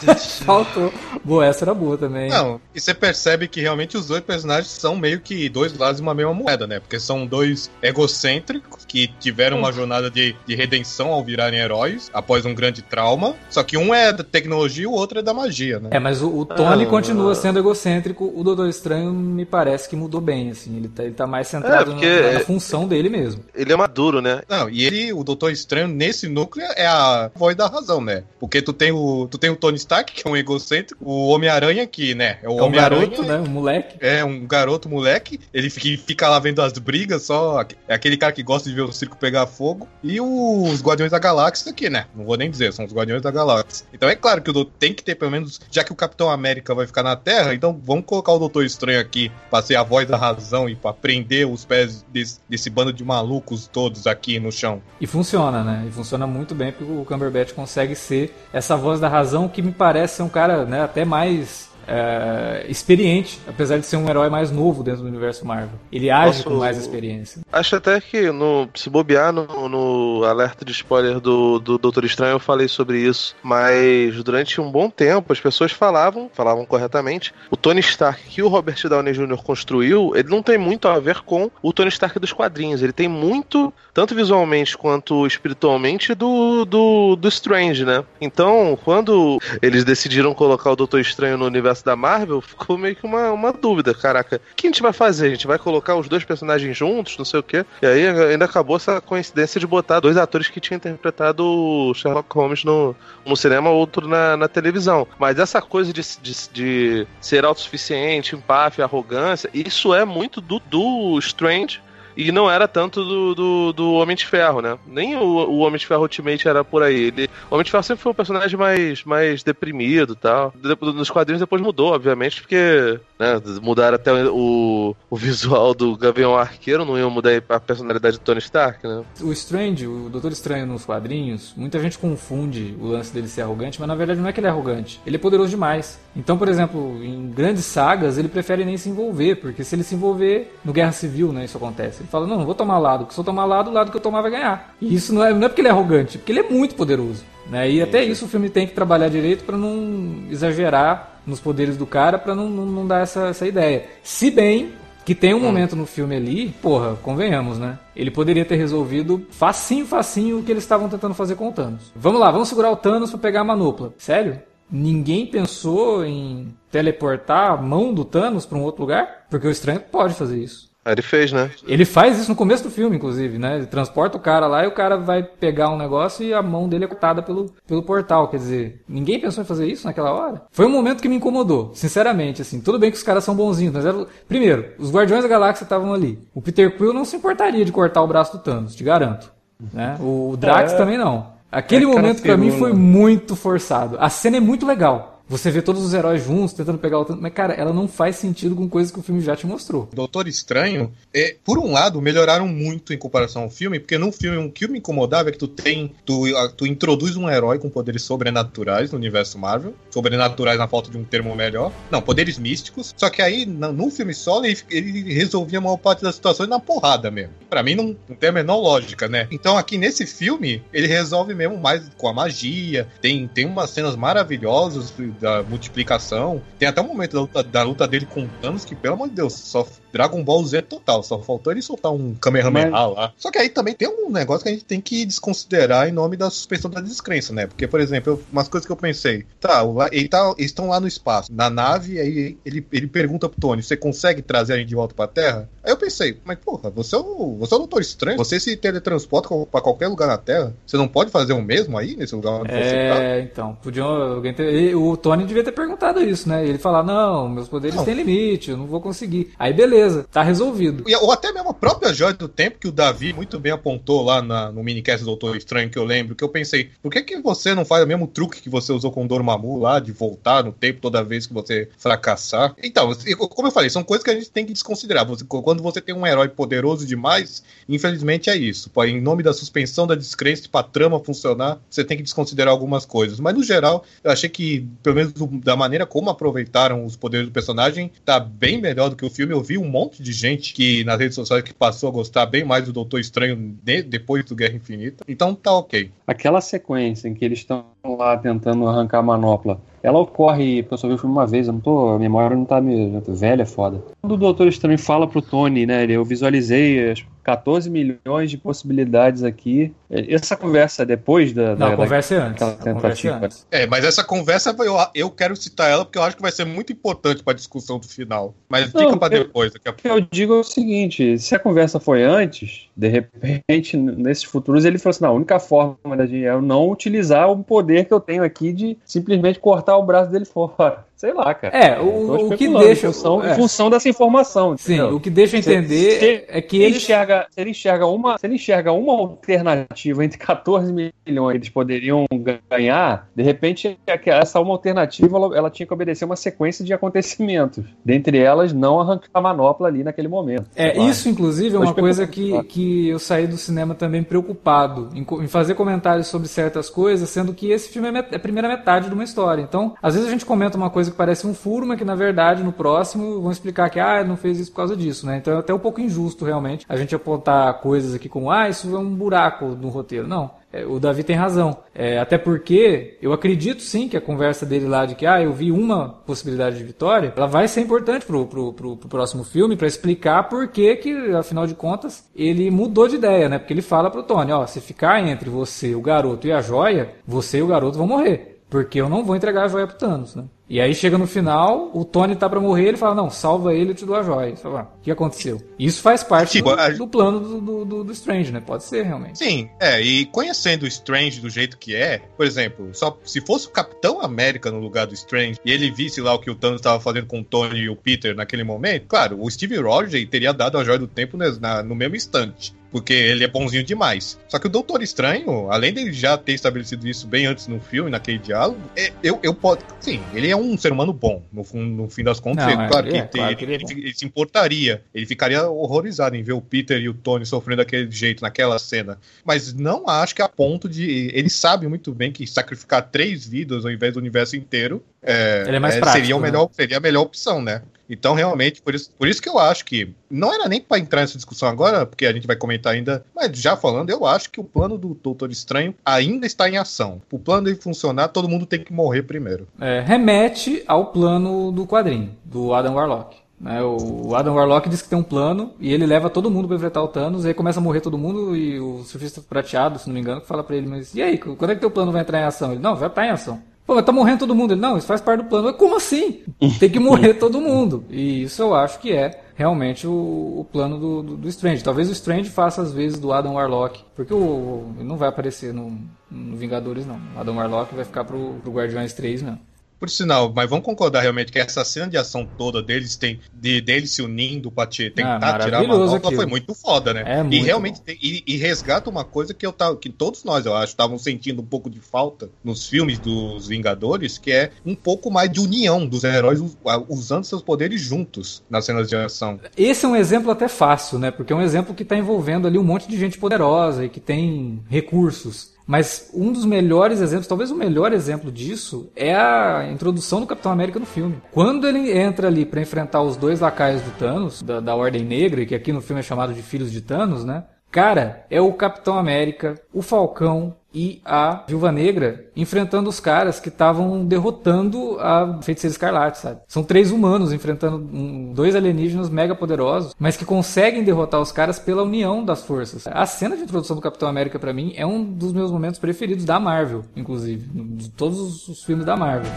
faltou. Boa, essa era boa também. Não, e você percebe que realmente os dois personagens são meio que dois lados de uma mesma moeda, né? Porque são dois egocêntricos que tiveram uma jornada de, de redenção ao virarem heróis após um grande trauma. Só que um é da tecnologia e o outro é da magia, né? É, mas o, o Tony ah, continua sendo egocêntrico. O Doutor Estranho me parece que mudou bem, assim. Ele tá, ele tá mais centrado é, na, na, função dele mesmo. Ele é maduro, né? Não, e ele, o Doutor Estranho, nesse núcleo, é a voz da razão, né? Porque tu tem o, tu tem o Tony Stark, que é um egocêntrico, o Homem-Aranha, que, né? É o é um garoto, né? Um moleque. É, um garoto moleque. Ele fica lá vendo as brigas só. É aquele cara que gosta de ver o circo pegar fogo. E os Guardiões da Galáxia aqui, né? Não vou nem dizer, são os Guardiões da Galáxia. Então é claro que o Doutor tem que ter, pelo menos, já que o Capitão América vai ficar na Terra, então vamos colocar o Doutor Estranho aqui pra ser a voz da razão e pra prender os pés desse, desse bando de malucos todos aqui no chão. E funciona, né? E funciona muito bem porque o Cumberbatch consegue ser essa voz da razão que me parece ser um cara né, até mais é, experiente, apesar de ser um herói mais novo dentro do universo Marvel. Ele age Posso... com mais experiência. Acho até que, no, se bobear, no, no alerta de spoiler do, do Doutor Estranho, eu falei sobre isso. Mas durante um bom tempo, as pessoas falavam, falavam corretamente, o Tony Stark que o Robert Downey Jr. construiu, ele não tem muito a ver com o Tony Stark dos quadrinhos. Ele tem muito, tanto visualmente quanto espiritualmente, do, do, do Strange, né? Então, quando eles decidiram colocar o Doutor Estranho no universo da Marvel, ficou meio que uma, uma dúvida. Caraca, o que a gente vai fazer? A gente vai colocar os dois personagens juntos, não sei o quê? E aí ainda acabou essa coincidência de botar dois atores que tinham interpretado o Sherlock Holmes no, no cinema, outro na, na televisão. Mas essa coisa de, de, de ser autossuficiente, empáfia, arrogância, isso é muito do, do Strange e não era tanto do, do, do, Homem de Ferro, né? Nem o, o, Homem de Ferro Ultimate era por aí. Ele, o Homem de Ferro sempre foi um personagem mais, mais deprimido e tal. Nos quadrinhos depois mudou, obviamente, porque né, mudaram até o, o visual do Gavião Arqueiro, não iam mudar a personalidade do Tony Stark, né? O Strange, o Doutor Estranho nos quadrinhos, muita gente confunde o lance dele ser arrogante, mas na verdade não é que ele é arrogante. Ele é poderoso demais. Então, por exemplo, em grandes sagas, ele prefere nem se envolver, porque se ele se envolver no Guerra Civil, né, isso acontece. Ele fala, não, não vou tomar lado, porque se eu tomar lado, o lado que eu tomar vai ganhar. E isso não é, não é porque ele é arrogante, é porque ele é muito poderoso. Né? E até isso o filme tem que trabalhar direito para não exagerar nos poderes do cara, para não, não, não, dar essa, essa ideia. Se bem que tem um hum. momento no filme ali, porra, convenhamos, né? Ele poderia ter resolvido facinho, facinho o que eles estavam tentando fazer com o Thanos. Vamos lá, vamos segurar o Thanos para pegar a manopla. Sério? Ninguém pensou em teleportar a mão do Thanos para um outro lugar? Porque o estranho pode fazer isso. Ah, ele fez, né? Ele faz isso no começo do filme, inclusive, né? Ele transporta o cara lá e o cara vai pegar um negócio e a mão dele é cortada pelo, pelo portal. Quer dizer, ninguém pensou em fazer isso naquela hora. Foi um momento que me incomodou, sinceramente, assim. Tudo bem que os caras são bonzinhos, mas era... Primeiro, os Guardiões da Galáxia estavam ali. O Peter Quill não se importaria de cortar o braço do Thanos, te garanto. Né? O Drax é... também não. Aquele é momento para mim foi muito forçado. A cena é muito legal. Você vê todos os heróis juntos tentando pegar o. Mas, cara, ela não faz sentido com coisas que o filme já te mostrou. Doutor Estranho, é, por um lado, melhoraram muito em comparação ao filme, porque no filme o que me incomodava é que tu tem. Tu, tu introduz um herói com poderes sobrenaturais no universo Marvel. Sobrenaturais na falta de um termo melhor. Não, poderes místicos. Só que aí, no filme solo, ele, ele resolvia a maior parte das situações na porrada mesmo. Para mim, não, não tem a menor lógica, né? Então, aqui nesse filme, ele resolve mesmo mais com a magia. Tem, tem umas cenas maravilhosas da multiplicação. Tem até o um momento da luta, da luta, dele com Thanos que, pelo amor de Deus, só Dragon Ball Z total. Só faltou ele soltar um Kamehameha Mas... lá. Só que aí também tem um negócio que a gente tem que desconsiderar em nome da suspensão da descrença, né? Porque, por exemplo, umas coisas que eu pensei. Tá, ele tá, eles estão lá no espaço, na nave, aí ele, ele pergunta pro Tony: você consegue trazer a gente de volta pra Terra? Aí eu pensei, mas porra, você é o, você é Doutor Estranho? Você se teletransporta pra qualquer lugar na Terra? Você não pode fazer o mesmo aí, nesse lugar onde é, você tá? É, então. Podiam, alguém ter, o Tony devia ter perguntado isso, né? E ele falar: não, meus poderes não. têm limite, eu não vou conseguir. Aí beleza, tá resolvido. Ou até mesmo a própria Joia do Tempo, que o Davi muito bem apontou lá na, no minicast do Doutor Estranho, que eu lembro, que eu pensei, por que, que você não faz o mesmo truque que você usou com o Dormammu lá, de voltar no tempo toda vez que você fracassar? Então, como eu falei, são coisas que a gente tem que desconsiderar. Você, quando você tem um herói poderoso demais, infelizmente é isso. Em nome da suspensão da descrença, pra trama funcionar, você tem que desconsiderar algumas coisas. Mas no geral, eu achei que, pelo menos da maneira como aproveitaram os poderes do personagem, tá bem melhor do que o filme. Eu vi um monte de gente que nas redes sociais que passou a gostar bem mais do Doutor Estranho de, depois do Guerra Infinita. Então tá ok. Aquela sequência em que eles estão lá tentando arrancar a manopla ela ocorre, eu só vi o filme uma vez, eu não tô, a memória não tá me, velha, é foda. Quando o Doutor Estranho fala pro Tony, né, eu visualizei as 14 milhões de possibilidades aqui. Essa conversa é depois da. Não, da, a conversa é antes. Tentativa. Conversa é, antes. é, mas essa conversa eu, eu quero citar ela porque eu acho que vai ser muito importante para a discussão do final. Mas não, fica para depois. O que eu digo é o seguinte: se a conversa foi antes, de repente, nesses futuros, ele falou assim: não, a única forma da gente é não utilizar o poder que eu tenho aqui de simplesmente cortar o braço dele fora. Sei lá, cara. É, o, o que deixa. Em função, é. em função dessa informação. Sim, entendeu? o que deixa entender se, é que ele enxerga, se ele enxerga uma, se ele enxerga uma alternativa entre 14 milhões eles poderiam ganhar, de repente essa uma alternativa ela, ela, tinha que obedecer uma sequência de acontecimentos. Dentre elas, não arrancar a manopla ali naquele momento. É, isso inclusive é uma coisa que, que que eu saí do cinema também preocupado em, em fazer comentários sobre certas coisas, sendo que esse filme é, met é a primeira metade de uma história. Então, às vezes a gente comenta uma coisa que parece um furo, mas que na verdade no próximo vão explicar que ah, não fez isso por causa disso, né? Então é até um pouco injusto realmente a gente apontar coisas aqui como ah, isso é um buraco no roteiro. Não. É, o Davi tem razão. É, até porque eu acredito sim que a conversa dele lá de que ah, eu vi uma possibilidade de vitória, ela vai ser importante pro, pro, pro, pro próximo filme para explicar por que, que, afinal de contas, ele mudou de ideia, né? Porque ele fala pro Tony, ó, se ficar entre você, o garoto e a joia, você e o garoto vão morrer. Porque eu não vou entregar a joia pro Thanos, né? E aí chega no final, o Tony tá para morrer, ele fala, não, salva ele, eu te dou a joia. O que aconteceu? Isso faz parte tipo, do, a... do, plano do, do, do, Strange, né? Pode ser, realmente. Sim, é, e conhecendo o Strange do jeito que é, por exemplo, só se fosse o Capitão América no lugar do Strange, e ele visse lá o que o Thanos estava fazendo com o Tony e o Peter naquele momento, claro, o Steve Rogers teria dado a joia do tempo na, no mesmo instante porque ele é bonzinho demais. Só que o Doutor Estranho, além de já ter estabelecido isso bem antes no filme, naquele diálogo, é, eu, eu posso. Sim, ele é um ser humano bom, no, no fim das contas. Não, ele, é, claro, que, é, tem, claro que ele, ele, é ele, se importaria, ele ficaria horrorizado em ver o Peter e o Tony sofrendo daquele jeito naquela cena. Mas não acho que a ponto de. Ele sabe muito bem que sacrificar três vidas ao invés do universo inteiro é, é prático, seria, o né? melhor, seria a melhor opção, né? Então, realmente, por isso, por isso que eu acho que. Não era nem para entrar nessa discussão agora, porque a gente vai comentar ainda, mas já falando, eu acho que o plano do Doutor Estranho ainda está em ação. O plano de funcionar, todo mundo tem que morrer primeiro. É, remete ao plano do quadrinho, do Adam Warlock. Né? O Adam Warlock diz que tem um plano e ele leva todo mundo para enfrentar o Thanos, e aí começa a morrer todo mundo, e o surfista prateado, se não me engano, fala para ele, mas e aí, quando é que teu plano vai entrar em ação? Ele, não, vai estar em ação. Pô, mas tá morrendo todo mundo. Ele, não, isso faz parte do plano. Mas como assim? Tem que morrer todo mundo. E isso eu acho que é realmente o, o plano do, do, do, Strange. Talvez o Strange faça às vezes do Adam Warlock. Porque o, ele não vai aparecer no, no Vingadores, não. O Adam Warlock vai ficar pro, pro Guardiões 3, não. Por sinal, mas vamos concordar realmente que essa cena de ação toda deles tem de deles se unindo pra te, tentar ah, tirar uma nota foi muito foda, né? É e realmente tem, e, e, resgata uma coisa que eu tava, que todos nós, eu acho, estavam sentindo um pouco de falta nos filmes dos Vingadores, que é um pouco mais de união dos heróis usando seus poderes juntos nas cenas de ação. Esse é um exemplo até fácil, né? Porque é um exemplo que tá envolvendo ali um monte de gente poderosa e que tem recursos. Mas um dos melhores exemplos, talvez o melhor exemplo disso, é a introdução do Capitão América no filme. Quando ele entra ali para enfrentar os dois lacaios do Thanos, da, da Ordem Negra, que aqui no filme é chamado de Filhos de Thanos, né? Cara, é o Capitão América, o Falcão e a Viúva Negra enfrentando os caras que estavam derrotando a Feiticeira Escarlate, sabe? São três humanos enfrentando um, dois alienígenas mega poderosos, mas que conseguem derrotar os caras pela união das forças. A cena de introdução do Capitão América para mim é um dos meus momentos preferidos da Marvel, inclusive, de todos os filmes da Marvel.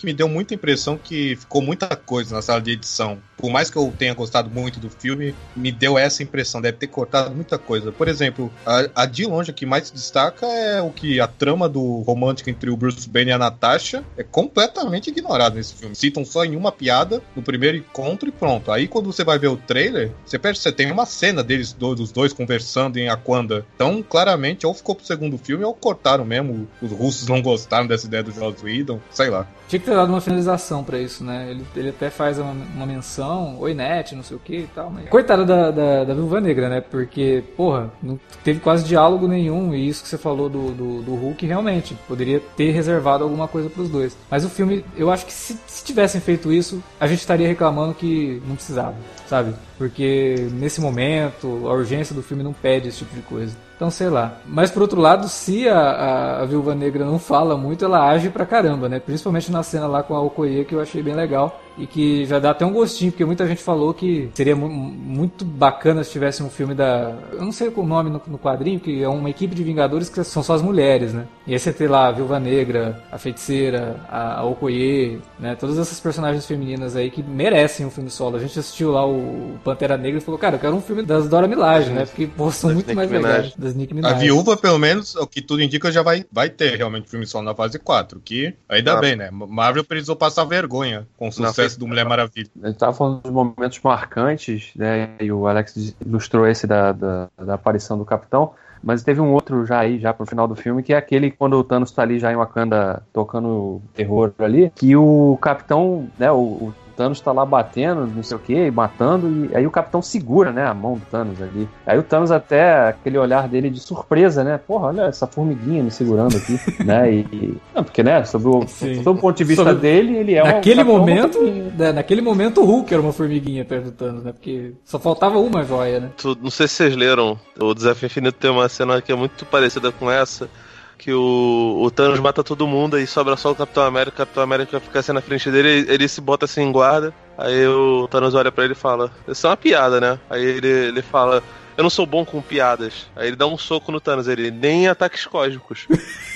Que me deu muita impressão que ficou muita coisa na sala de edição. Por mais que eu tenha gostado muito do filme, me deu essa impressão, deve ter cortado muita coisa. Por exemplo, a, a de longe que mais se destaca é o que a trama do romântico entre o Bruce Banner e a Natasha é completamente ignorada nesse filme. Citam só em uma piada no primeiro encontro e pronto. Aí quando você vai ver o trailer, você percebe você tem uma cena deles dois, dos dois conversando em Aquanda. Então, claramente, ou ficou pro segundo filme ou cortaram mesmo. Os russos não gostaram dessa ideia do Joss Whedon, sei lá. Tinha que ter dado uma finalização para isso, né? Ele, ele até faz uma, uma menção, oi net, não sei o que e tal, mas... Coitada da, da, da Viúva Negra, né? Porque, porra, não teve quase diálogo nenhum e isso que você falou do, do, do Hulk, realmente, poderia ter reservado alguma coisa para os dois. Mas o filme, eu acho que se, se tivessem feito isso, a gente estaria reclamando que não precisava, sabe? Porque nesse momento, a urgência do filme não pede esse tipo de coisa. Então, sei lá. Mas por outro lado, se a, a, a, Viúva Negra não fala muito, ela age pra caramba, né? Principalmente na cena lá com a Okoye, que eu achei bem legal. E que já dá até um gostinho, porque muita gente falou que seria muito bacana se tivesse um filme da. Eu não sei o nome no, no, quadrinho, que é uma equipe de Vingadores que são só as mulheres, né? E aí você tem lá a Viúva Negra, a Feiticeira, a, a Okoye, né? Todas essas personagens femininas aí que merecem um filme solo. A gente assistiu lá o Pantera Negra e falou, cara, eu quero um filme das Dora Milaje, né? Porque pô, são das muito Nick mais Minaj. legais. Das Nick Minaj. A Viúva, pelo menos, o que tudo indica, já vai, vai ter realmente filme solo na fase 4, que ainda ah. bem, né? Marvel precisou passar vergonha com o sucesso do Mulher Maravilha. A gente tava falando dos momentos marcantes, né? E o Alex ilustrou esse da, da, da aparição do Capitão. Mas teve um outro já aí, já pro final do filme, que é aquele quando o Thanos tá ali já em Wakanda tocando terror ali, que o capitão, né, o, o Thanos tá lá batendo, não sei o que, matando, e aí o capitão segura, né, a mão do Thanos ali. Aí o Thanos até, aquele olhar dele de surpresa, né, porra, olha essa formiguinha me segurando aqui, né, e... Não, porque, né, sobre o, sobre o ponto de vista sobre... dele, ele é naquele um momento, né, Naquele momento o Hulk era uma formiguinha perto do Thanos, né, porque só faltava uma joia, né. Tu, não sei se vocês leram, o Desafio Infinito tem uma cena que é muito parecida com essa, que o, o Thanos mata todo mundo e sobra só o Capitão América, o Capitão América fica assim na frente dele, ele se bota assim em guarda, aí o Thanos olha para ele e fala, isso é uma piada, né? Aí ele, ele fala, eu não sou bom com piadas. Aí ele dá um soco no Thanos, ele nem ataques cósmicos.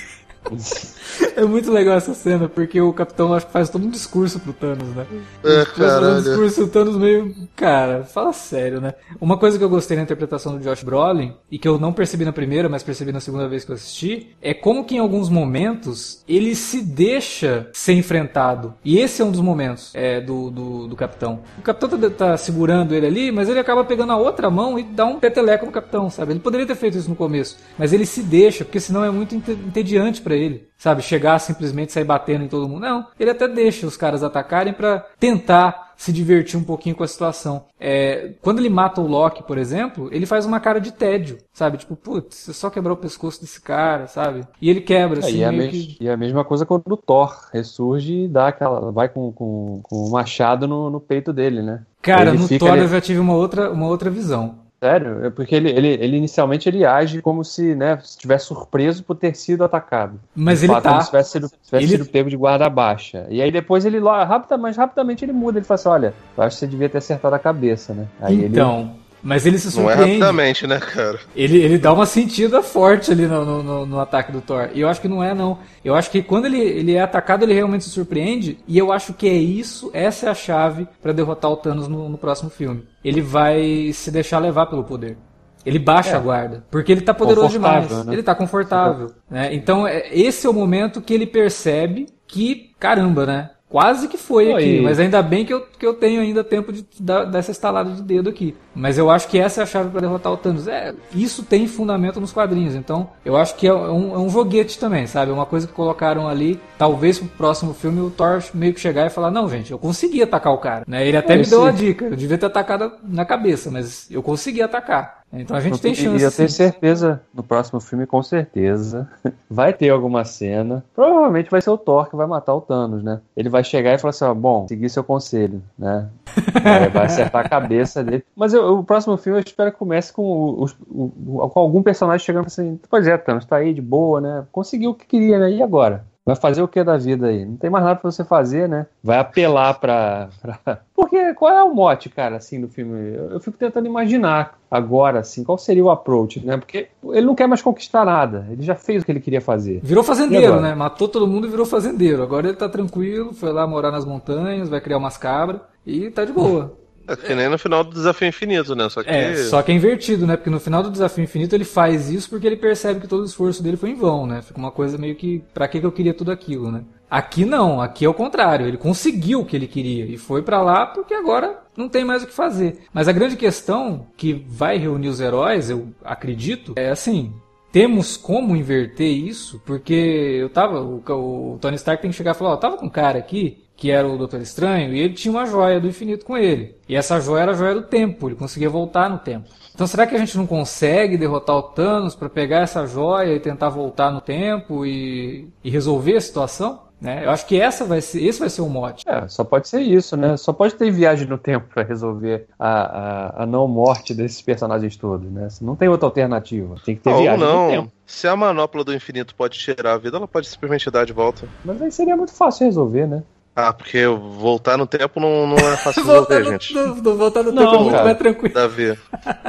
É muito legal essa cena, porque o Capitão acho que faz todo um discurso pro Thanos, né? É, caralho. Um discurso do Thanos meio. Cara, fala sério, né? Uma coisa que eu gostei na interpretação do Josh Brolin, e que eu não percebi na primeira, mas percebi na segunda vez que eu assisti, é como que em alguns momentos ele se deixa ser enfrentado. E esse é um dos momentos é, do, do, do Capitão. O Capitão tá, tá, segurando ele ali, mas ele acaba pegando a outra mão e dá um peteleco no Capitão, sabe? Ele poderia ter feito isso no começo, mas ele se deixa, porque senão é muito entediante para ele, sabe? Chegar simplesmente sair batendo em todo mundo. Não, ele até deixa os caras atacarem para tentar se divertir um pouquinho com a situação. É, quando ele mata o Loki, por exemplo, ele faz uma cara de tédio, sabe? Tipo, putz, você só quebrou o pescoço desse cara, sabe? E ele quebra, é, assim, é, e, a que... e a mesma coisa quando o Thor ressurge e dá aquela. vai com, com, com o machado no, no peito dele, né? Cara, no Thor ali... eu já tive uma outra, uma outra visão. Sério? É porque ele, ele, ele inicialmente ele age como se, né, estivesse surpreso por ter sido atacado. Mas ele fato, tá. Ele tivesse sido, tivesse ele... sido pego de guarda baixa. E aí depois ele, rápida, mas rapidamente ele muda. Ele fala assim: olha, eu acho que você devia ter acertado a cabeça, né? Aí então. Ele... Mas ele se surpreende. Não é rapidamente, né, cara? Ele, ele dá uma sentida forte ali no, no, no, ataque do Thor. E eu acho que não é, não. Eu acho que quando ele, ele é atacado, ele realmente se surpreende. E eu acho que é isso, essa é a chave para derrotar o Thanos no, no próximo filme. Ele vai se deixar levar pelo poder. Ele baixa é. a guarda. Porque ele tá poderoso demais. Né? Ele tá confortável. Né? Então, é, esse é o momento que ele percebe que, caramba, né? Quase que foi aqui, mas ainda bem que eu, que eu tenho ainda tempo de dar dessa estalada de dedo aqui. Mas eu acho que essa é a chave para derrotar o Thanos. É, isso tem fundamento nos quadrinhos, então eu acho que é um, é um joguete também, sabe? É uma coisa que colocaram ali, talvez pro próximo filme o Thor meio que chegar e falar: Não, gente, eu consegui atacar o cara. Né? Ele até é, me deu a dica, eu devia ter atacado na cabeça, mas eu consegui atacar. Então a gente tem chance. E eu tenho certeza, no próximo filme, com certeza, vai ter alguma cena. Provavelmente vai ser o Thor que vai matar o Thanos, né? Ele vai chegar e falar assim: ó, bom, seguir seu conselho, né? É, vai acertar a cabeça dele. Mas eu, o próximo filme eu espero que comece com, o, o, com algum personagem chegando assim: pois é, Thanos, tá aí de boa, né? Conseguiu o que queria, né? E agora? Vai fazer o que da vida aí? Não tem mais nada pra você fazer, né? Vai apelar pra, pra. Porque qual é o mote, cara, assim, do filme? Eu, eu fico tentando imaginar agora, assim, qual seria o approach, né? Porque ele não quer mais conquistar nada. Ele já fez o que ele queria fazer. Virou fazendeiro, né? Matou todo mundo e virou fazendeiro. Agora ele tá tranquilo, foi lá morar nas montanhas, vai criar umas cabras e tá de boa. É que nem no final do Desafio Infinito, né? Só que... É, só que é invertido, né? Porque no final do Desafio Infinito ele faz isso porque ele percebe que todo o esforço dele foi em vão, né? Fica uma coisa meio que, pra que eu queria tudo aquilo, né? Aqui não, aqui é o contrário. Ele conseguiu o que ele queria e foi para lá porque agora não tem mais o que fazer. Mas a grande questão que vai reunir os heróis, eu acredito, é assim: temos como inverter isso, porque eu tava. O, o Tony Stark tem que chegar e falar: Ó, eu tava com um cara aqui que era o Doutor Estranho, e ele tinha uma joia do infinito com ele. E essa joia era a joia do tempo, ele conseguia voltar no tempo. Então será que a gente não consegue derrotar o Thanos para pegar essa joia e tentar voltar no tempo e, e resolver a situação? Né? Eu acho que essa vai ser, esse vai ser o mote. É, só pode ser isso, né? Só pode ter viagem no tempo para resolver a, a, a, não morte desses personagens todos, né? Não tem outra alternativa. Tem que ter Ou viagem não. no tempo. Se a manopla do infinito pode tirar a vida, ela pode simplesmente dar de volta. Mas aí seria muito fácil resolver, né? Ah, porque voltar no tempo não, não é fácil resolver, gente. No, no, voltar no não, tempo é muito mais tranquilo. Davi.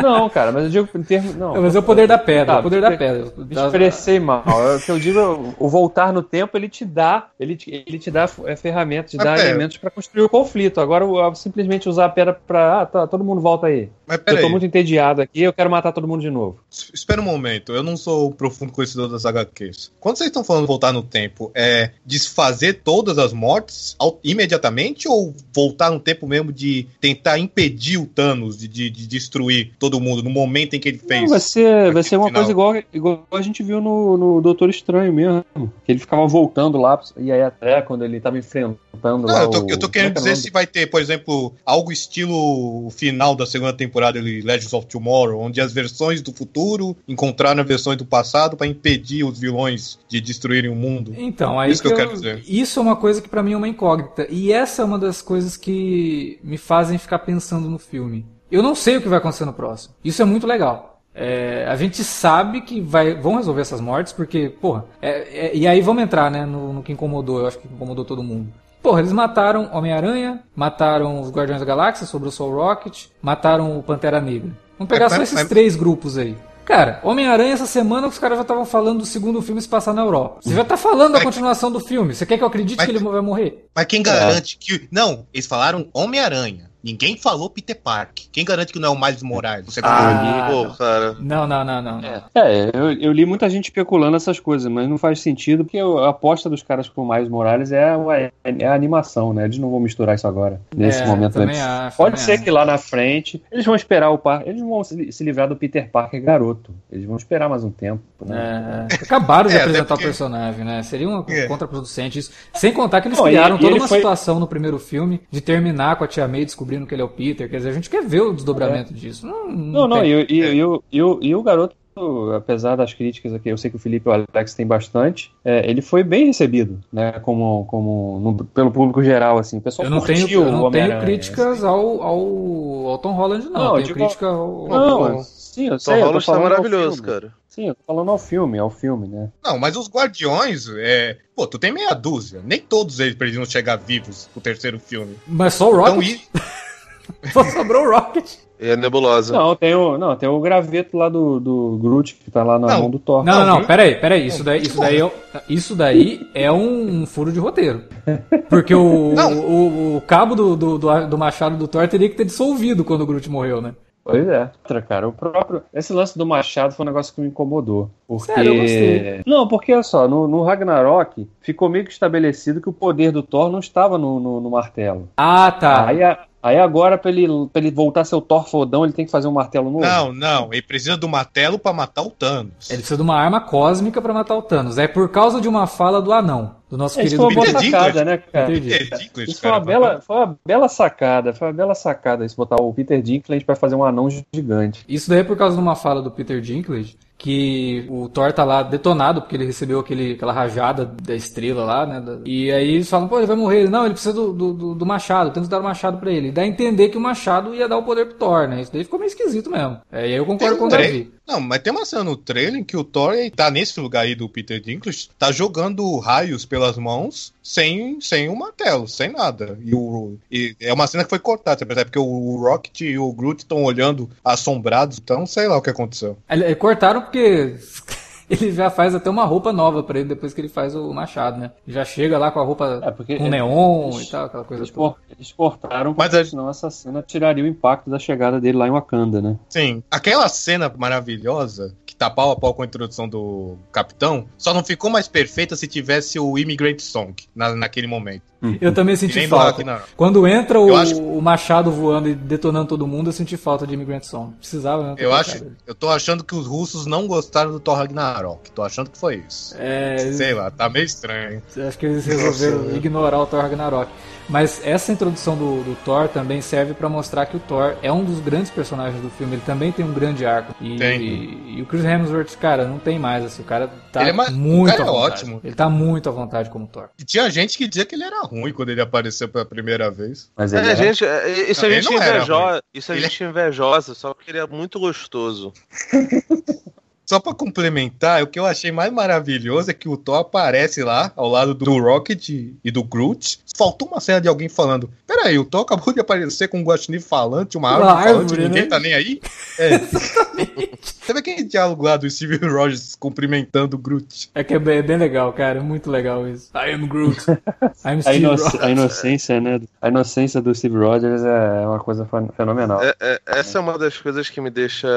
Não, cara, mas eu digo em termos. Não, mas é o poder da pedra, tá, o poder da pedra. Me expressei mal. O que eu digo, o voltar no tempo, ele te dá, ele te, ele te dá é, ferramentas, te dá elementos para construir o conflito. Agora, simplesmente usar a pedra pra. Ah, tá, todo mundo volta aí. Mas eu tô muito entediado aqui, eu quero matar todo mundo de novo. Espera um momento, eu não sou profundo conhecedor das HQs. Quando vocês estão falando voltar no tempo, é desfazer todas as mortes imediatamente ou voltar no tempo mesmo de tentar impedir o Thanos de, de, de destruir todo mundo no momento em que ele fez? Não, vai ser, vai ser uma final. coisa igual, igual a gente viu no, no Doutor Estranho mesmo. Que ele ficava voltando lá, e aí até quando ele estava enfrentando não, lá. Eu tô, o, eu tô querendo é, é dizer se vai ter, por exemplo, algo estilo o final da segunda temporada de Legends of Tomorrow, onde as versões do futuro encontraram as versões do passado para impedir os vilões de destruírem o mundo. Então, aí isso que eu, eu, quero dizer. Isso é uma coisa que para mim é uma incógnita. E essa é uma das coisas que me fazem ficar pensando no filme. Eu não sei o que vai acontecer no próximo. Isso é muito legal. É, a gente sabe que vai, vão resolver essas mortes, porque, porra, é, é, e aí vamos entrar, né, no, no, que incomodou, eu acho que incomodou todo mundo. Porra, eles mataram Homem-Aranha, mataram os Guardiões da Galáxia, sobrou só o Rocket, mataram o Pantera Negra. Vamos pegar só esses três grupos aí. Cara, Homem-Aranha essa semana os caras já estavam falando do segundo filme se passar na Europa. Você já tá falando da continuação do filme. Você quer que eu acredite mas, que ele vai morrer? Mas quem garante é. que. Não, eles falaram Homem-Aranha. Ninguém falou Peter Park. Quem garante que não é o Miles Morales? Você ah, pô, cara. Não, não, não, não. É, é eu, eu, li muita gente especulando essas coisas, mas não faz sentido porque a aposta dos caras com o Miles Morales é a, é a animação, né? Eles não vão misturar isso agora, nesse é, momento. Né? Acho, Pode ser acho. que lá na frente eles vão esperar o par, eles vão se, livrar do Peter Parker garoto. Eles vão esperar mais um tempo. Né? É, acabaram de é, apresentar porque... o personagem, né? Seria uma é. contraproducente isso. Sem contar que eles não, criaram e, toda uma foi... situação no primeiro filme de terminar com a Tia May descobrindo descobrindo que ele é o Peter. Quer dizer, a gente quer ver o desdobramento é. disso. Não, não, não, e, e, e, e, o garoto apesar das críticas aqui, eu sei que o Felipe e o Alex têm bastante, é, ele foi bem recebido, né, como, como no, pelo público geral, assim, o pessoal Eu não tenho, eu não tenho críticas assim. ao, ao, ao, Tom Holland, não, não eu tenho crítica ao, não, ao... Sim, eu sei, Tom Holland tá maravilhoso, cara. Sim, eu tô falando ao filme, ao filme, né? Não, mas os Guardiões, é... pô, tu tem meia dúzia. Nem todos eles precisam chegar vivos pro terceiro filme. Mas só o Rocket? Então, Só sobrou o Rocket. E a nebulosa. Não, tem o, não, tem o graveto lá do, do Groot que tá lá na não. mão do Thor. Não, não, não, peraí, peraí. Isso daí, isso daí, é, isso daí é um, um furo de roteiro. Porque o, o, o, cabo do, do, do, machado do Thor teria que ter dissolvido quando o Groot morreu, né? Pois é. Outra, cara, o próprio. Esse lance do machado foi um negócio que me incomodou. Porque. Sério, eu gostei. Não, porque olha só, no, no, Ragnarok ficou meio que estabelecido que o poder do Thor não estava no, no, no martelo. Ah, tá. Aí a, Aí agora, pra ele, pra ele voltar a ser o Thor fodão, ele tem que fazer um martelo novo? Não, não. Ele precisa do martelo para matar o Thanos. Ele precisa de uma arma cósmica para matar o Thanos. É por causa de uma fala do anão. Do nosso é, querido Isso foi uma boa sacada, né, cara? Dinklage, isso foi uma, bela, foi uma bela sacada. Foi uma bela sacada isso, botar o Peter Dinklage para fazer um anão gigante. Isso daí é por causa de uma fala do Peter Dinklage que o Thor tá lá detonado, porque ele recebeu aquele, aquela rajada da estrela lá, né? E aí eles falam, pô, ele vai morrer. Não, ele precisa do, do, do machado, tenta dar o machado pra ele. E dá a entender que o machado ia dar o poder pro Thor, né? Isso daí ficou meio esquisito mesmo. É, e aí eu concordo com o Davi. Não, mas tem uma cena no trailer em que o Thor tá nesse lugar aí do Peter Dinklage, tá jogando raios pelas mãos sem, sem um martelo, sem nada. E, o, e é uma cena que foi cortada, você percebe? Porque o Rocket e o Groot estão olhando assombrados, então sei lá o que aconteceu. É, cortaram porque ele já faz até uma roupa nova para ele depois que ele faz o machado, né? Já chega lá com a roupa é porque, com neon eles, e tal, aquela coisa eles, toda. Eles cortaram, mas é... senão essa cena tiraria o impacto da chegada dele lá em Wakanda, né? Sim. Aquela cena maravilhosa que tá pau a pau com a introdução do Capitão, só não ficou mais perfeita se tivesse o Immigrant Song na, naquele momento. Eu também senti falta. Quando entra o, acho... o, Machado voando e detonando todo mundo, eu senti falta de Immigrant Song. Precisava, né? Eu acho. Eu tô achando que os russos não gostaram do Thor Ragnarok. Tô achando que foi isso. É... Sei lá, tá meio estranho. Acho que eles resolveram ignorar o Thor Ragnarok. Mas essa introdução do, do Thor também serve para mostrar que o Thor é um dos grandes personagens do filme. Ele também tem um grande arco. E, e, e o Chris Hemsworth, cara, não tem mais. Assim, o cara tá é muito o cara é ótimo. Ele tá muito à vontade como Thor. E tinha gente que dizia que ele era ruim quando ele apareceu pela primeira vez. Mas é, é gente, isso não, a gente invejosa. Isso a ele... gente invejosa, só porque ele é muito gostoso. Só pra complementar, o que eu achei mais maravilhoso é que o Thor aparece lá, ao lado do Rocket e do Groot. Faltou uma cena de alguém falando: Peraí, o Thor acabou de aparecer com um guaxinim falante, uma árvore, uma árvore falante, né? ninguém tá nem aí? É. Sabe aquele diálogo lá do Steve Rogers cumprimentando o Groot? É que é bem, é bem legal, cara. Muito legal isso. I am Groot. I'm Steve a, inoc Rogers. a inocência, né? A inocência do Steve Rogers é uma coisa fenomenal. É, é, essa é uma das coisas que me deixa.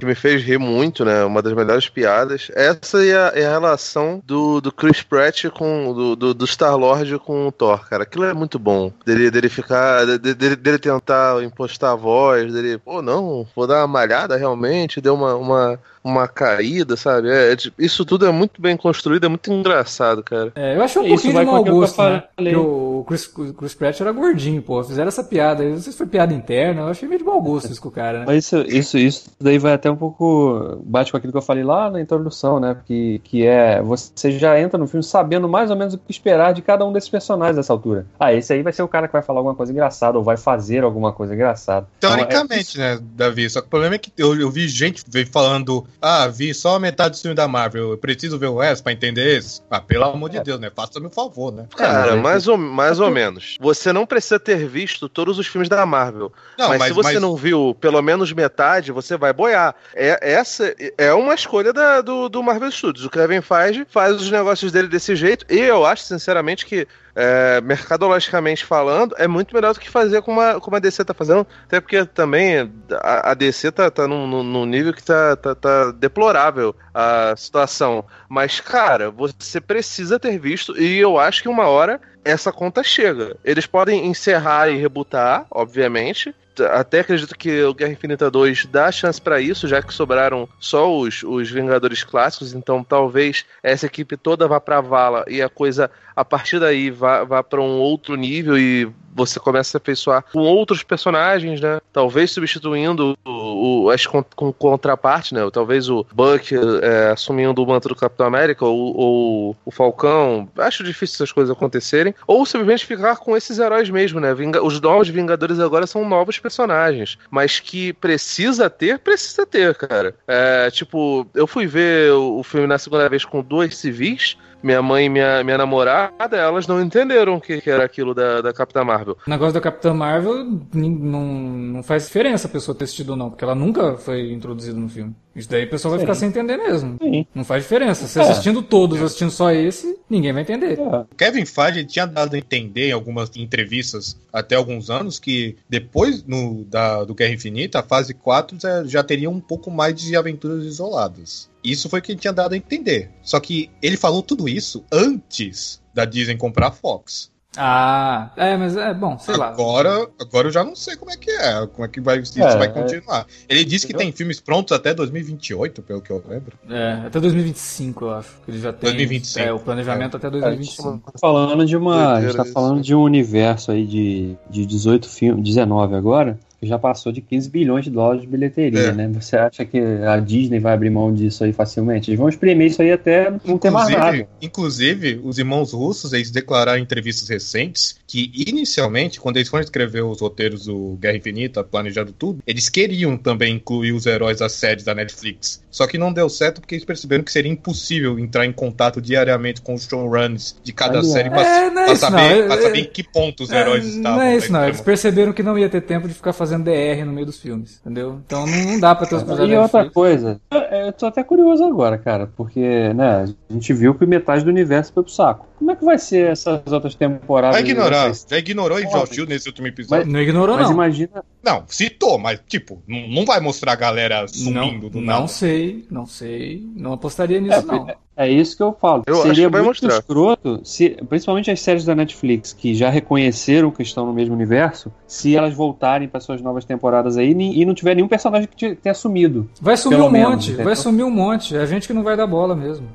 que me fez rir muito, né? Uma das melhores piadas. Essa é a, é a relação do, do Chris Pratt com. do, do, do Star-Lord com o Thor, cara. Aquilo é muito bom. Dele, dele ficar. Dele, dele tentar impostar a voz, dele. Pô, não, vou dar uma malhada realmente, deu uma, uma uma caída, sabe? É, é, isso tudo é muito bem construído, é muito engraçado, cara. É, eu achei um pouquinho de mau gosto, né? O Chris, Chris Pratt era gordinho, pô. Fizeram essa piada. Não sei se foi piada interna, eu achei meio de mau gosto isso com o cara, né? Mas isso, isso, isso daí vai até um pouco. bate com aquilo que eu falei lá na introdução, né? Que, que é. Você já entra no filme sabendo mais ou menos o que esperar de cada um desses personagens nessa altura. Ah, esse aí vai ser o cara que vai falar alguma coisa engraçada ou vai fazer alguma coisa engraçada. Teoricamente, então, é... né, Davi? Só que o problema é que eu, eu vi gente falando ah, vi só a metade do filme da Marvel, eu preciso ver o resto pra entender esse. Ah, pelo amor de é. Deus, né? Faça-me um favor, né? Cara, mais ou, mais ou menos. Você não precisa ter visto todos os filmes da Marvel. Não, mas, mas se você mas... não viu pelo menos metade, você vai boiar. É, essa é uma escolha da, do, do Marvel Studios. O Kevin Feige faz os negócios dele desse jeito, e eu acho, sinceramente, que é, mercadologicamente falando, é muito melhor do que fazer como a, como a DC tá fazendo, até porque também a, a DC tá, tá num, num, nível que tá, tá, tá, deplorável a situação. Mas, cara, você precisa ter visto, e eu acho que uma hora essa conta chega. Eles podem encerrar e rebutar, obviamente, até acredito que o Guerra Infinita 2 dá chance para isso, já que sobraram só os, os Vingadores clássicos, então talvez essa equipe toda vá pra vala e a coisa a partir daí vá, vá para um outro nível e você começa a afeiçoar com outros personagens, né? Talvez substituindo o, o as com, contraparte, né? Talvez o Buck é, assumindo o manto do Capitão América ou, ou, o Falcão. Acho difícil essas coisas acontecerem. Ou simplesmente ficar com esses heróis mesmo, né? Vinga, os novos Vingadores agora são novos personagens. Mas que precisa ter, precisa ter, cara. É, tipo, eu fui ver o filme na segunda vez com dois civis minha mãe e minha, minha namorada, elas não entenderam o que, que era aquilo da, da Capitã Marvel. O negócio da Capitã Marvel não, não faz diferença a pessoa ter assistido ou não, porque ela nunca foi introduzida no filme. Isso daí o pessoal vai Sim. ficar sem entender mesmo. Sim. Não faz diferença. Se é. assistindo todos, assistindo só esse, ninguém vai entender. É. Kevin Feige tinha dado a entender em algumas entrevistas até alguns anos que depois no, da, do Guerra Infinita, a fase 4 já, já teria um pouco mais de aventuras isoladas. Isso foi o que ele tinha dado a entender. Só que ele falou tudo isso antes da Disney comprar a Fox. Ah, é, mas é bom, sei agora, lá. Agora eu já não sei como é que é, como é que vai, isso é, vai é. continuar. Ele disse que tem filmes prontos até 2028, pelo que eu lembro. É, até 2025, eu acho. Ele já tem 2025. É, o planejamento é. até 2025. Tá falando de uma, a gente tá falando de um universo aí de, de 18 filmes, 19 agora já passou de 15 bilhões de dólares de bilheteria, é. né? Você acha que a Disney vai abrir mão disso aí facilmente? Eles vão espremer isso aí até não ter mais nada. Inclusive, os irmãos russos, eles declararam em entrevistas recentes que, inicialmente, quando eles foram escrever os roteiros do Guerra Infinita, planejando tudo, eles queriam também incluir os heróis das séries da Netflix. Só que não deu certo porque eles perceberam que seria impossível entrar em contato diariamente com os showruns de cada série para é, é saber, não. saber em que ponto os é, heróis estavam. Não é isso, não. Eles perceberam que não ia ter tempo de ficar fazendo fazendo DR no meio dos filmes, entendeu? Então não, dá pra ter os personagens. E outra coisa, eu tô até curioso agora, cara, porque, né, a gente viu que metade do universo foi pro saco. Como é que vai ser essas outras temporadas? Vai ignorar. Já ignorou Ivy Shield nesse último episódio. Mas, não ignorou, mas não. imagina. Não, citou, mas, tipo, não vai mostrar a galera sumindo não, do nada. Não sei, não sei. Não apostaria nisso, é, não. É isso que eu falo. Eu Seria muito mostrar. escroto, se, principalmente as séries da Netflix, que já reconheceram que estão no mesmo universo, se elas voltarem para suas novas temporadas aí e não tiver nenhum personagem que tenha sumido. Vai sumir um menos, monte, entendeu? vai sumir um monte. É gente que não vai dar bola mesmo.